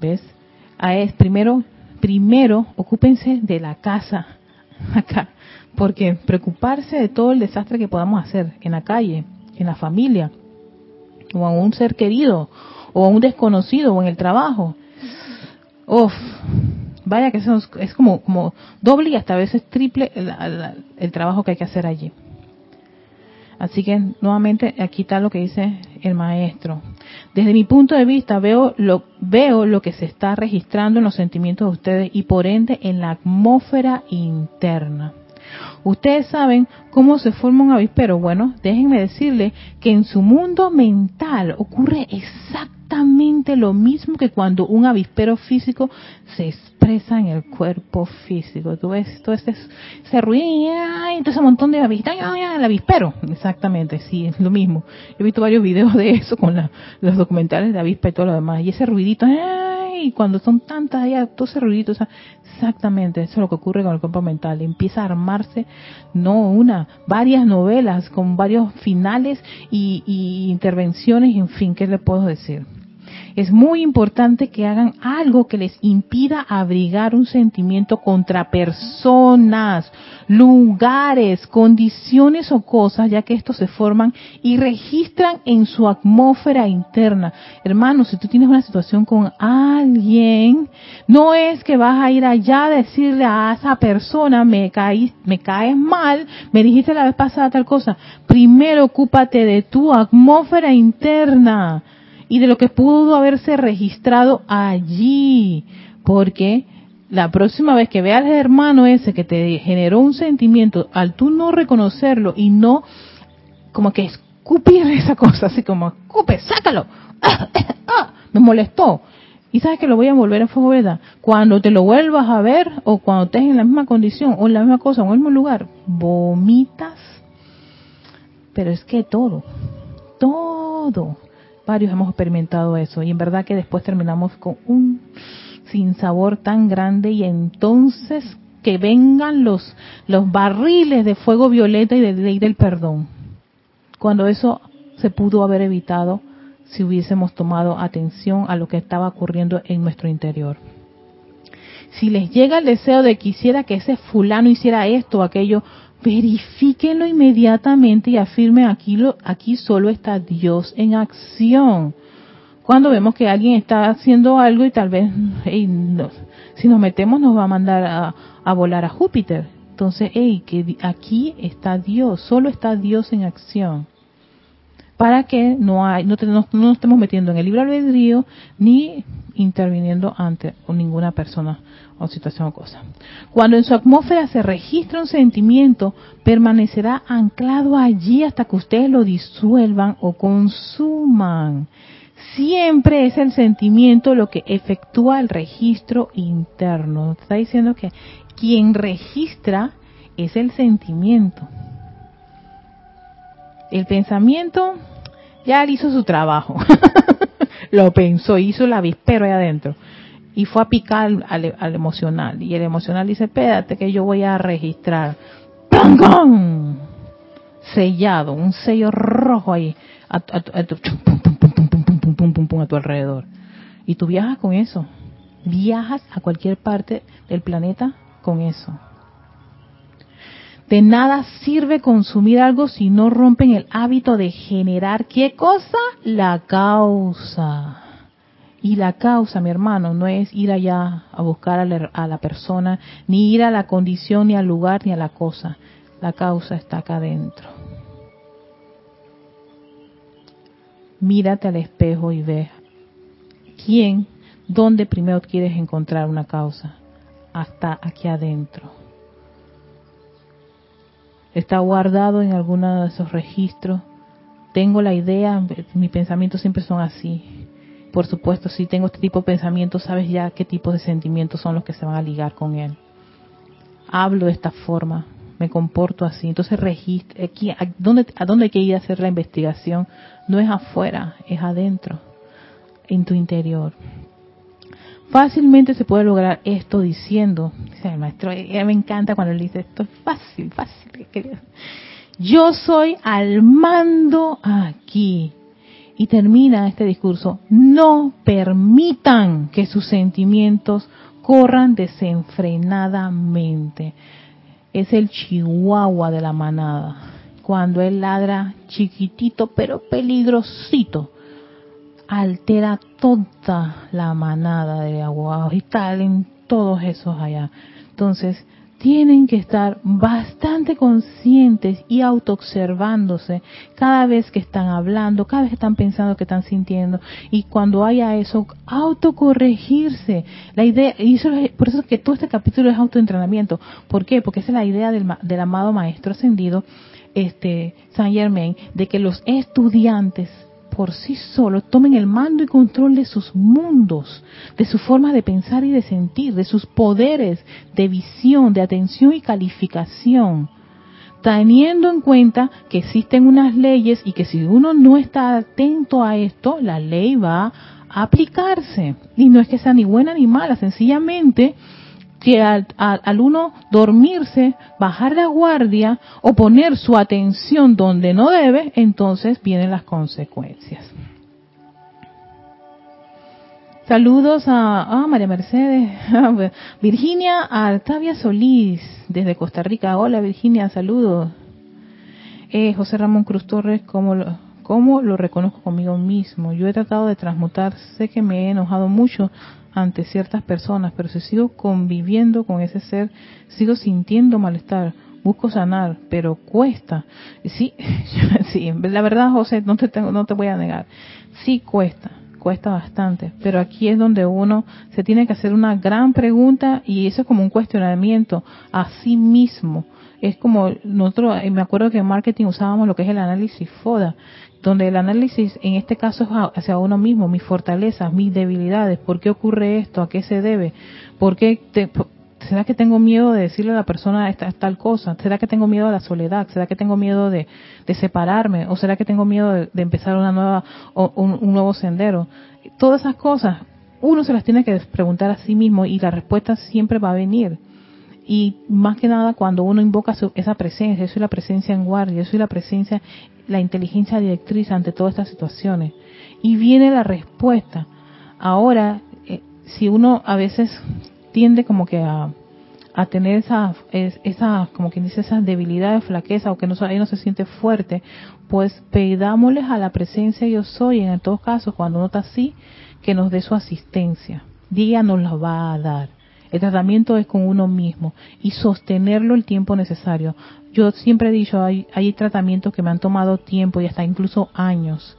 ¿Ves? A es, primero, primero, ocúpense de la casa acá porque preocuparse de todo el desastre que podamos hacer en la calle, en la familia, o a un ser querido, o a un desconocido, o en el trabajo. Vaya que es como, como doble y hasta a veces triple el, el, trabajo que hay que hacer allí. Así que nuevamente aquí está lo que dice el maestro. Desde mi punto de vista veo lo, veo lo que se está registrando en los sentimientos de ustedes y por ende en la atmósfera interna. Ustedes saben cómo se forma un avispero. Bueno, déjenme decirle que en su mundo mental ocurre exactamente lo mismo que cuando un avispero físico se expresa en el cuerpo físico. Tú ves todo ese, ese ruido, y ese montón de avispas, el avispero. Exactamente, sí, es lo mismo. He visto varios videos de eso con los documentales de avispa y todo lo demás. Y ese ruidito, cuando son tantas, hay todo ese ruidito, exactamente, eso es lo que ocurre con el cuerpo mental, empieza a armarse, no una, varias novelas con varios finales y, y intervenciones, en fin, ¿qué le puedo decir? Es muy importante que hagan algo que les impida abrigar un sentimiento contra personas, lugares, condiciones o cosas, ya que estos se forman y registran en su atmósfera interna. Hermano, si tú tienes una situación con alguien, no es que vas a ir allá a decirle a esa persona, me, caí, me caes mal, me dijiste la vez pasada tal cosa. Primero ocúpate de tu atmósfera interna y de lo que pudo haberse registrado allí. Porque la próxima vez que veas al hermano ese que te generó un sentimiento, al tú no reconocerlo y no como que escupir esa cosa, así como, escupe, sácalo, me molestó. Y sabes que lo voy a volver a fuego. Cuando te lo vuelvas a ver, o cuando estés en la misma condición, o en la misma cosa, o en el mismo lugar, vomitas. Pero es que todo, todo varios hemos experimentado eso y en verdad que después terminamos con un sinsabor tan grande y entonces que vengan los los barriles de fuego violeta y de ley del perdón cuando eso se pudo haber evitado si hubiésemos tomado atención a lo que estaba ocurriendo en nuestro interior. Si les llega el deseo de quisiera que ese fulano hiciera esto o aquello verifíquenlo inmediatamente y afirmen aquí, lo, aquí solo está Dios en acción. Cuando vemos que alguien está haciendo algo y tal vez si nos metemos nos va a mandar a, volar a Júpiter. Entonces, hey, que aquí está Dios, solo está Dios en acción. Para que no, hay, no, no, no nos estemos metiendo en el libre albedrío ni interviniendo ante ninguna persona o situación o cosa. Cuando en su atmósfera se registra un sentimiento, permanecerá anclado allí hasta que ustedes lo disuelvan o consuman. Siempre es el sentimiento lo que efectúa el registro interno. Está diciendo que quien registra es el sentimiento. El pensamiento ya hizo su trabajo. lo pensó, hizo la avispero ahí adentro y fue a picar al, emocional. Y el emocional dice, espérate que yo voy a registrar. ¡Pum, Sellado, un sello rojo ahí a, tu alrededor. Y tú viajas con eso. Viajas a cualquier parte del planeta con eso. De nada sirve consumir algo si no rompen el hábito de generar qué cosa? La causa. Y la causa, mi hermano, no es ir allá a buscar a la, persona, ni ir a la condición, ni al lugar, ni a la cosa. La causa está acá adentro. Mírate al espejo y ve quién, dónde primero quieres encontrar una causa. Hasta aquí adentro. Está guardado en alguno de esos registros. Tengo la idea, mis pensamientos siempre son así por supuesto, si tengo este tipo de pensamientos, sabes ya qué tipo de sentimientos son los que se van a ligar con él. Hablo de esta forma, me comporto así. Entonces, registre, aquí, ¿a dónde, ¿a dónde hay que ir a hacer la investigación? No es afuera, es adentro, en tu interior. Fácilmente se puede lograr esto diciendo, el maestro, eh, me encanta cuando él dice esto es fácil, fácil. Yo soy al mando aquí y termina este discurso, no permitan que sus sentimientos corran desenfrenadamente. Es el chihuahua de la manada. Cuando él ladra chiquitito pero peligrosito, altera toda la manada de agua y tal en todos esos allá. Entonces, tienen que estar bastante conscientes y autoobservándose cada vez que están hablando, cada vez que están pensando, que están sintiendo. Y cuando haya eso, autocorregirse. La idea, y eso, por eso es que todo este capítulo es autoentrenamiento. ¿Por qué? Porque esa es la idea del, del amado Maestro Ascendido, este, San Germain, de que los estudiantes por sí solos tomen el mando y control de sus mundos, de su forma de pensar y de sentir, de sus poderes de visión, de atención y calificación, teniendo en cuenta que existen unas leyes y que si uno no está atento a esto, la ley va aplicarse. Y no es que sea ni buena ni mala, sencillamente que al, al, uno dormirse, bajar la guardia o poner su atención donde no debe, entonces vienen las consecuencias. Saludos a, María Mercedes, Virginia Artavia Solís, desde Costa Rica. Hola Virginia, saludos. Eh, José Ramón Cruz Torres, ¿cómo lo, ¿cómo lo reconozco conmigo mismo? Yo he tratado de transmutar, sé que me he enojado mucho ante ciertas personas, pero si sigo conviviendo con ese ser, sigo sintiendo malestar, busco sanar, pero cuesta. Sí, sí, la verdad, José, no te, tengo, no te voy a negar, sí cuesta cuesta bastante, pero aquí es donde uno se tiene que hacer una gran pregunta y eso es como un cuestionamiento a sí mismo. Es como nosotros, eh, me acuerdo que en marketing usábamos lo que es el análisis FODA, donde el análisis en este caso es hacia uno mismo, mis fortalezas, mis debilidades, por qué ocurre esto, a qué se debe, por qué te, ¿Será que tengo miedo de decirle a la persona esta, tal cosa? ¿Será que tengo miedo a la soledad? ¿Será que tengo miedo de, separarme? ¿O será que tengo miedo de, empezar una nueva, un, nuevo sendero? Todas esas cosas, uno se las tiene que preguntar a sí mismo y la respuesta siempre va a venir. Y más que nada cuando uno invoca esa presencia, yo soy la presencia en guardia, yo soy la presencia, la inteligencia directriz ante todas estas situaciones. Y viene la respuesta. Ahora, eh, si uno a veces tiende como que a, tener esa, esa, como quien dice, esa debilidad, flaqueza, o que no, ahí no se siente fuerte, pues pedámosles a la presencia yo soy, en todos casos, cuando uno está así, que nos dé su asistencia. Día nos la va a dar. El tratamiento es con uno mismo y sostenerlo el tiempo necesario. Yo siempre he dicho, hay, hay tratamientos que me han tomado tiempo y hasta incluso años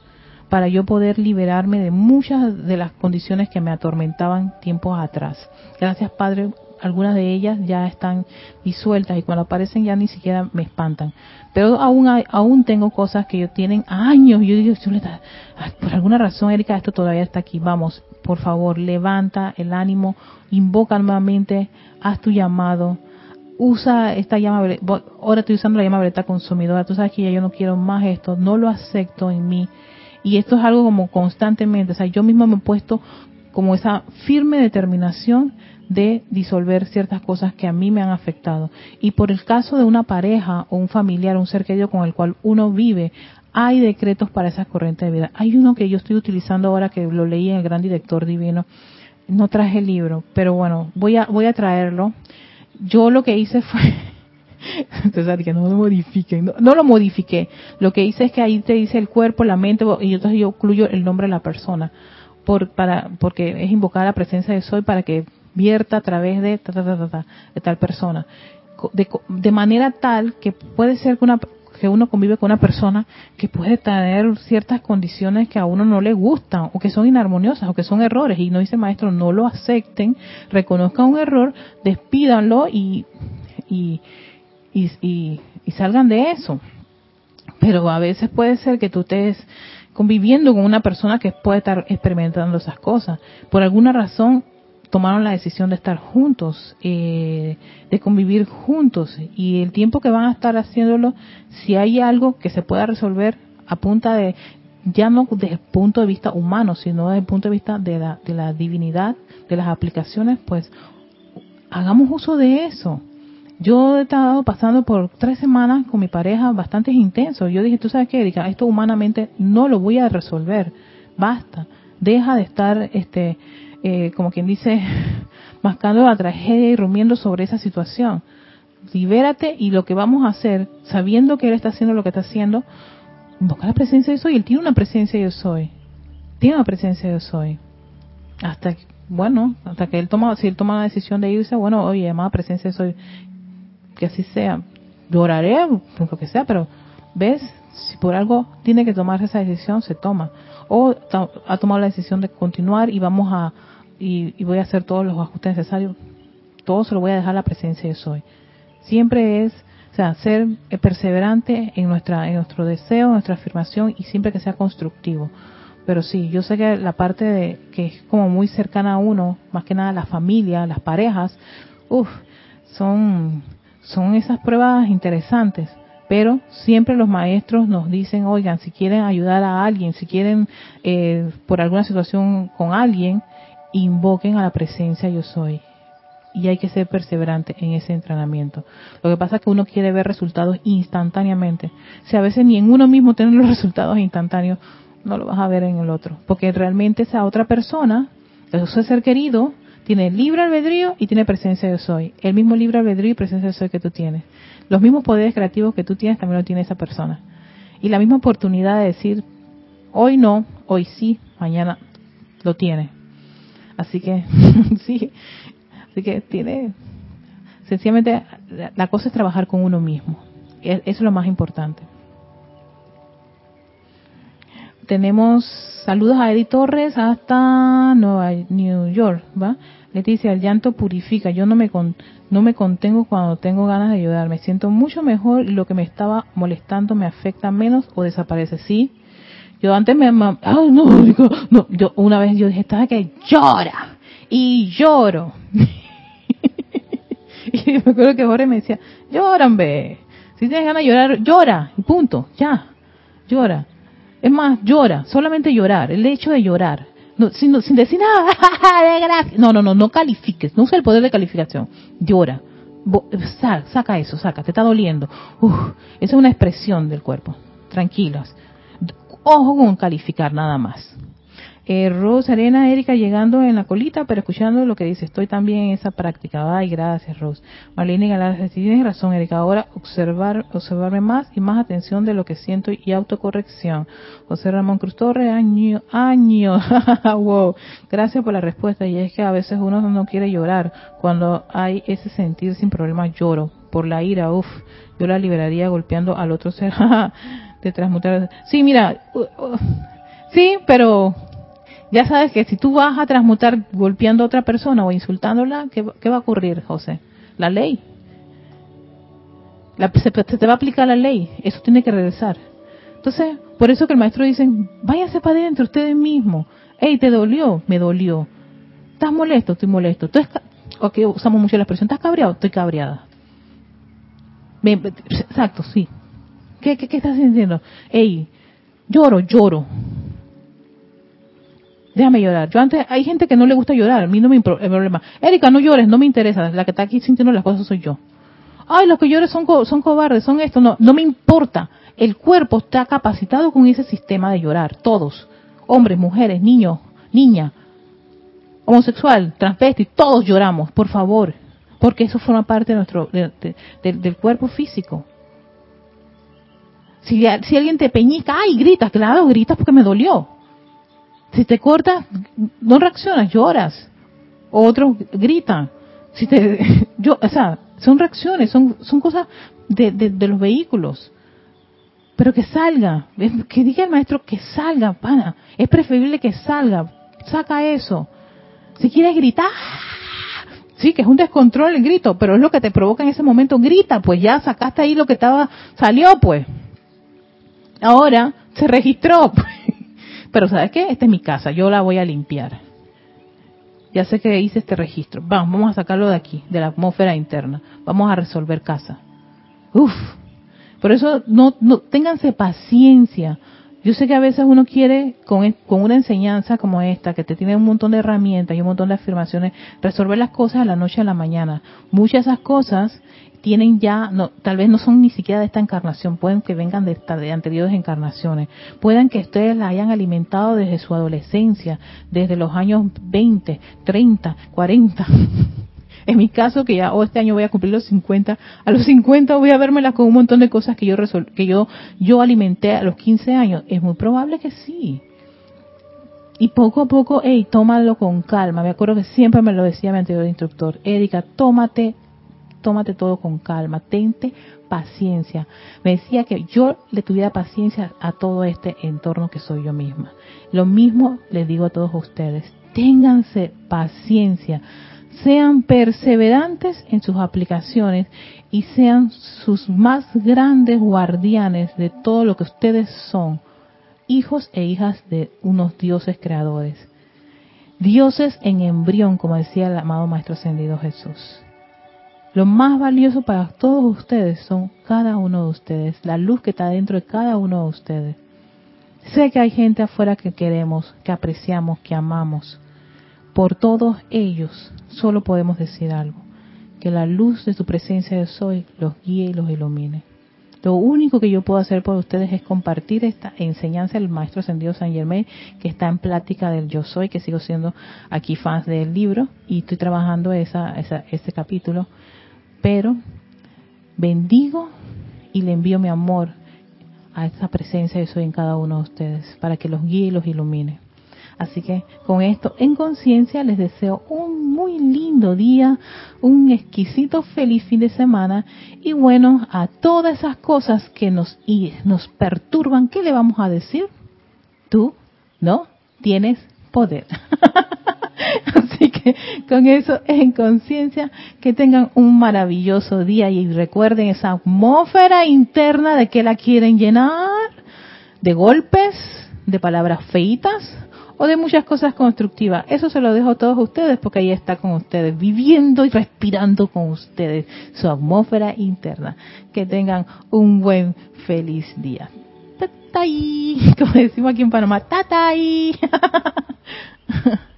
para yo poder liberarme de muchas de las condiciones que me atormentaban tiempos atrás. Gracias, Padre. Algunas de ellas ya están disueltas y cuando aparecen ya ni siquiera me espantan. Pero aún aún tengo cosas que yo tienen años. Yo digo, por alguna razón, Erika, esto todavía está aquí. Vamos, por favor, levanta el ánimo, invoca nuevamente, haz tu llamado, usa esta llama, ahora estoy usando la llama violeta consumidora, tú sabes que ya yo no quiero más esto, no lo acepto en mí, y esto es algo como constantemente, o sea, yo mismo me he puesto como esa firme determinación de disolver ciertas cosas que a mí me han afectado. Y por el caso de una pareja o un familiar, un ser querido con el cual uno vive, hay decretos para esa corriente de vida. Hay uno que yo estoy utilizando ahora que lo leí en el Gran Director Divino. No traje el libro, pero bueno, voy a voy a traerlo. Yo lo que hice fue entonces no lo modifiquen, no, lo modifiqué. Lo que hice es que ahí te dice el cuerpo, la mente, y entonces yo incluyo el nombre de la persona, por, para, porque es invocar la presencia de soy para que vierta a través de, de tal persona. De, de, manera tal que puede ser que, una, que uno convive con una persona que puede tener ciertas condiciones que a uno no le gustan o que son inarmoniosas o que son errores y no dice maestro no lo acepten reconozcan un error despídanlo y, y, y, salgan de eso. Pero a veces puede ser que tú estés conviviendo con una persona que puede estar experimentando esas cosas. Por alguna razón tomaron la decisión de estar juntos, eh, de convivir juntos. Y el tiempo que van a estar haciéndolo, si hay algo que se pueda resolver a punta de, ya no desde el punto de vista humano, sino desde el punto de vista de la, de la divinidad, de las aplicaciones, pues hagamos uso de eso. Yo he estado pasando por tres semanas con mi pareja bastante intenso. Yo dije, tú sabes qué, Erika, esto humanamente no lo voy a resolver. Basta. Deja de estar, este, eh, como quien dice, mascando la tragedia y rumiendo sobre esa situación. Libérate y lo que vamos a hacer, sabiendo que él está haciendo lo que está haciendo, invoca la presencia de yo soy. Él tiene una presencia de yo soy. Tiene una presencia de yo soy. Hasta bueno, hasta que él toma, si él toma la decisión de irse, bueno, oye, amada presencia de soy, que así sea. Lloraré, lo que sea, pero ves, si por algo tiene que tomar esa decisión, se toma. O ha tomado la decisión de continuar y vamos a, y, voy a hacer todos los ajustes necesarios. Todo se lo voy a dejar a la presencia de soy. Siempre es, o sea, ser perseverante en nuestra, en nuestro deseo, en nuestra afirmación y siempre que sea constructivo. Pero sí, yo sé que la parte de, que es como muy cercana a uno, más que nada la familia, las parejas, uff, son son esas pruebas interesantes. Pero siempre los maestros nos dicen, oigan, si quieren ayudar a alguien, si quieren eh, por alguna situación con alguien, invoquen a la presencia yo soy. Y hay que ser perseverante en ese entrenamiento. Lo que pasa es que uno quiere ver resultados instantáneamente. Si a veces ni en uno mismo tienen los resultados instantáneos, no lo vas a ver en el otro. Porque realmente esa otra persona, ese ser querido, tiene libre albedrío y tiene presencia yo soy. El mismo libre albedrío y presencia yo soy que tú tienes. Los mismos poderes creativos que tú tienes también lo tiene esa persona. Y la misma oportunidad de decir, hoy no, hoy sí, mañana lo tiene. Así que, sí, así que tiene, sencillamente la cosa es trabajar con uno mismo. Eso es lo más importante. Tenemos saludos a Eddie Torres hasta Nueva New York, ¿va? Leticia, el llanto purifica. Yo no me no me contengo cuando tengo ganas de ayudar. Me siento mucho mejor y lo que me estaba molestando me afecta menos o desaparece. Sí, yo antes me... Ay, no, no, yo una vez yo dije, estaba que llora y lloro. y me acuerdo que Jorge me decía, lloran, ve. Si tienes ganas de llorar, llora y punto, ya, llora. Es más, llora, solamente llorar, el hecho de llorar. No, sin, sin decir nada. No, no, no, no califiques, no usa el poder de calificación. Llora. saca eso, saca, te está doliendo. Uf, esa es una expresión del cuerpo. Tranquilos. Ojo con calificar nada más. Eh, Rose Arena, Erika llegando en la colita, pero escuchando lo que dice, estoy también en esa práctica. Ay, gracias, Rose. Marlene Galarza, tienes razón, Erika. Ahora observar, observarme más y más atención de lo que siento y autocorrección. José Ramón Cruz Torres, año, año. wow. Gracias por la respuesta. Y es que a veces uno no quiere llorar. Cuando hay ese sentir sin problema, lloro. Por la ira, uff, yo la liberaría golpeando al otro ser. de transmutar. Sí, mira, sí, pero ya sabes que si tú vas a transmutar golpeando a otra persona o insultándola, ¿qué, va a ocurrir, José? La ley. se, te va a aplicar la ley. Eso tiene que regresar. Entonces, por eso que el maestro dice, váyanse para adentro ustedes mismos. Hey, ¿te dolió? Me dolió. ¿Estás molesto? Estoy molesto. ¿Tú ok, usamos mucho la expresión, ¿estás cabreado? Estoy cabreada. Exacto, sí. ¿Qué, estás sintiendo? Ey, lloro, lloro déjame llorar. Yo antes, hay gente que no le gusta llorar, a mí no me problema. Erika, no llores, no me interesa, la que está aquí sintiendo las cosas soy yo. Ay, los que llores son, son cobardes, son esto, no, no me importa. El cuerpo está capacitado con ese sistema de llorar, todos. Hombres, mujeres, niños, niñas, homosexual, transvesti, todos lloramos, por favor. Porque eso forma parte de nuestro, del cuerpo físico. Si, si alguien te peñica, ay, gritas, claro, gritas porque me dolió. Si te cortas, no reaccionas, lloras. Otros gritan. Si te, yo, o sea, son reacciones, son, cosas de, de, los vehículos. Pero que salga, que diga el maestro que salga, pana. Es preferible que salga. Saca eso. Si quieres gritar, sí, que es un descontrol el grito, pero es lo que te provoca en ese momento. Grita, pues ya sacaste ahí lo que estaba, salió, pues. Ahora se registró. Pero ¿sabes qué? Esta es mi casa, yo la voy a limpiar. Ya sé que hice este registro. Vamos, vamos a sacarlo de aquí, de la atmósfera interna. Vamos a resolver casa. Uf. Por eso no, no ténganse paciencia. Yo sé que a veces uno quiere, con, una enseñanza como esta, que te tiene un montón de herramientas y un montón de afirmaciones, resolver las cosas de la noche a la mañana. Muchas de esas cosas tienen ya, no, tal vez no son ni siquiera de esta encarnación, pueden que vengan de, de anteriores encarnaciones, pueden que ustedes la hayan alimentado desde su adolescencia, desde los años 20, 30, 40. En mi caso, que ya oh, este año voy a cumplir los 50, a los 50 voy a vermela con un montón de cosas que yo que yo yo alimenté a los 15 años. Es muy probable que sí. Y poco a poco, hey, tómalo con calma. Me acuerdo que siempre me lo decía mi anterior instructor, Erika, tómate tómate todo con calma, tente paciencia. Me decía que yo le tuviera paciencia a todo este entorno que soy yo misma. Lo mismo les digo a todos ustedes, ténganse paciencia, sean perseverantes en sus aplicaciones y sean sus más grandes guardianes de todo lo que ustedes son, hijos e hijas de unos dioses creadores. Dioses en embrión, como decía el amado Maestro Ascendido Jesús Lo más valioso para todos ustedes son cada uno de ustedes, la luz que está dentro de cada uno de ustedes. Sé que hay gente afuera que queremos, que apreciamos, que amamos. Por todos ellos solo podemos decir algo, que la luz de su presencia de soy los guíe y los ilumine. Lo único que yo puedo hacer por ustedes es compartir esta enseñanza del Maestro Ascendido San Germain, que está en plática del Yo Soy, que sigo siendo aquí fans del libro y estoy trabajando esa, esa, ese capítulo pero bendigo y le envío mi amor a esa presencia de soy en cada uno de ustedes, para que los guíe y los ilumine. Así que con esto en conciencia les deseo un muy lindo día, un exquisito feliz fin de semana y bueno, a todas esas cosas que nos, nos perturban, ¿qué le vamos a decir? Tú no tienes poder. Así que con eso en conciencia, que tengan un maravilloso día y recuerden esa atmósfera interna de que la quieren llenar de golpes, de palabras feitas o de muchas cosas constructivas. Eso se lo dejo a todos ustedes porque ahí está con ustedes, viviendo y respirando con ustedes su atmósfera interna. Que tengan un buen, feliz día. Tatay, como decimos aquí en Panamá, tatay.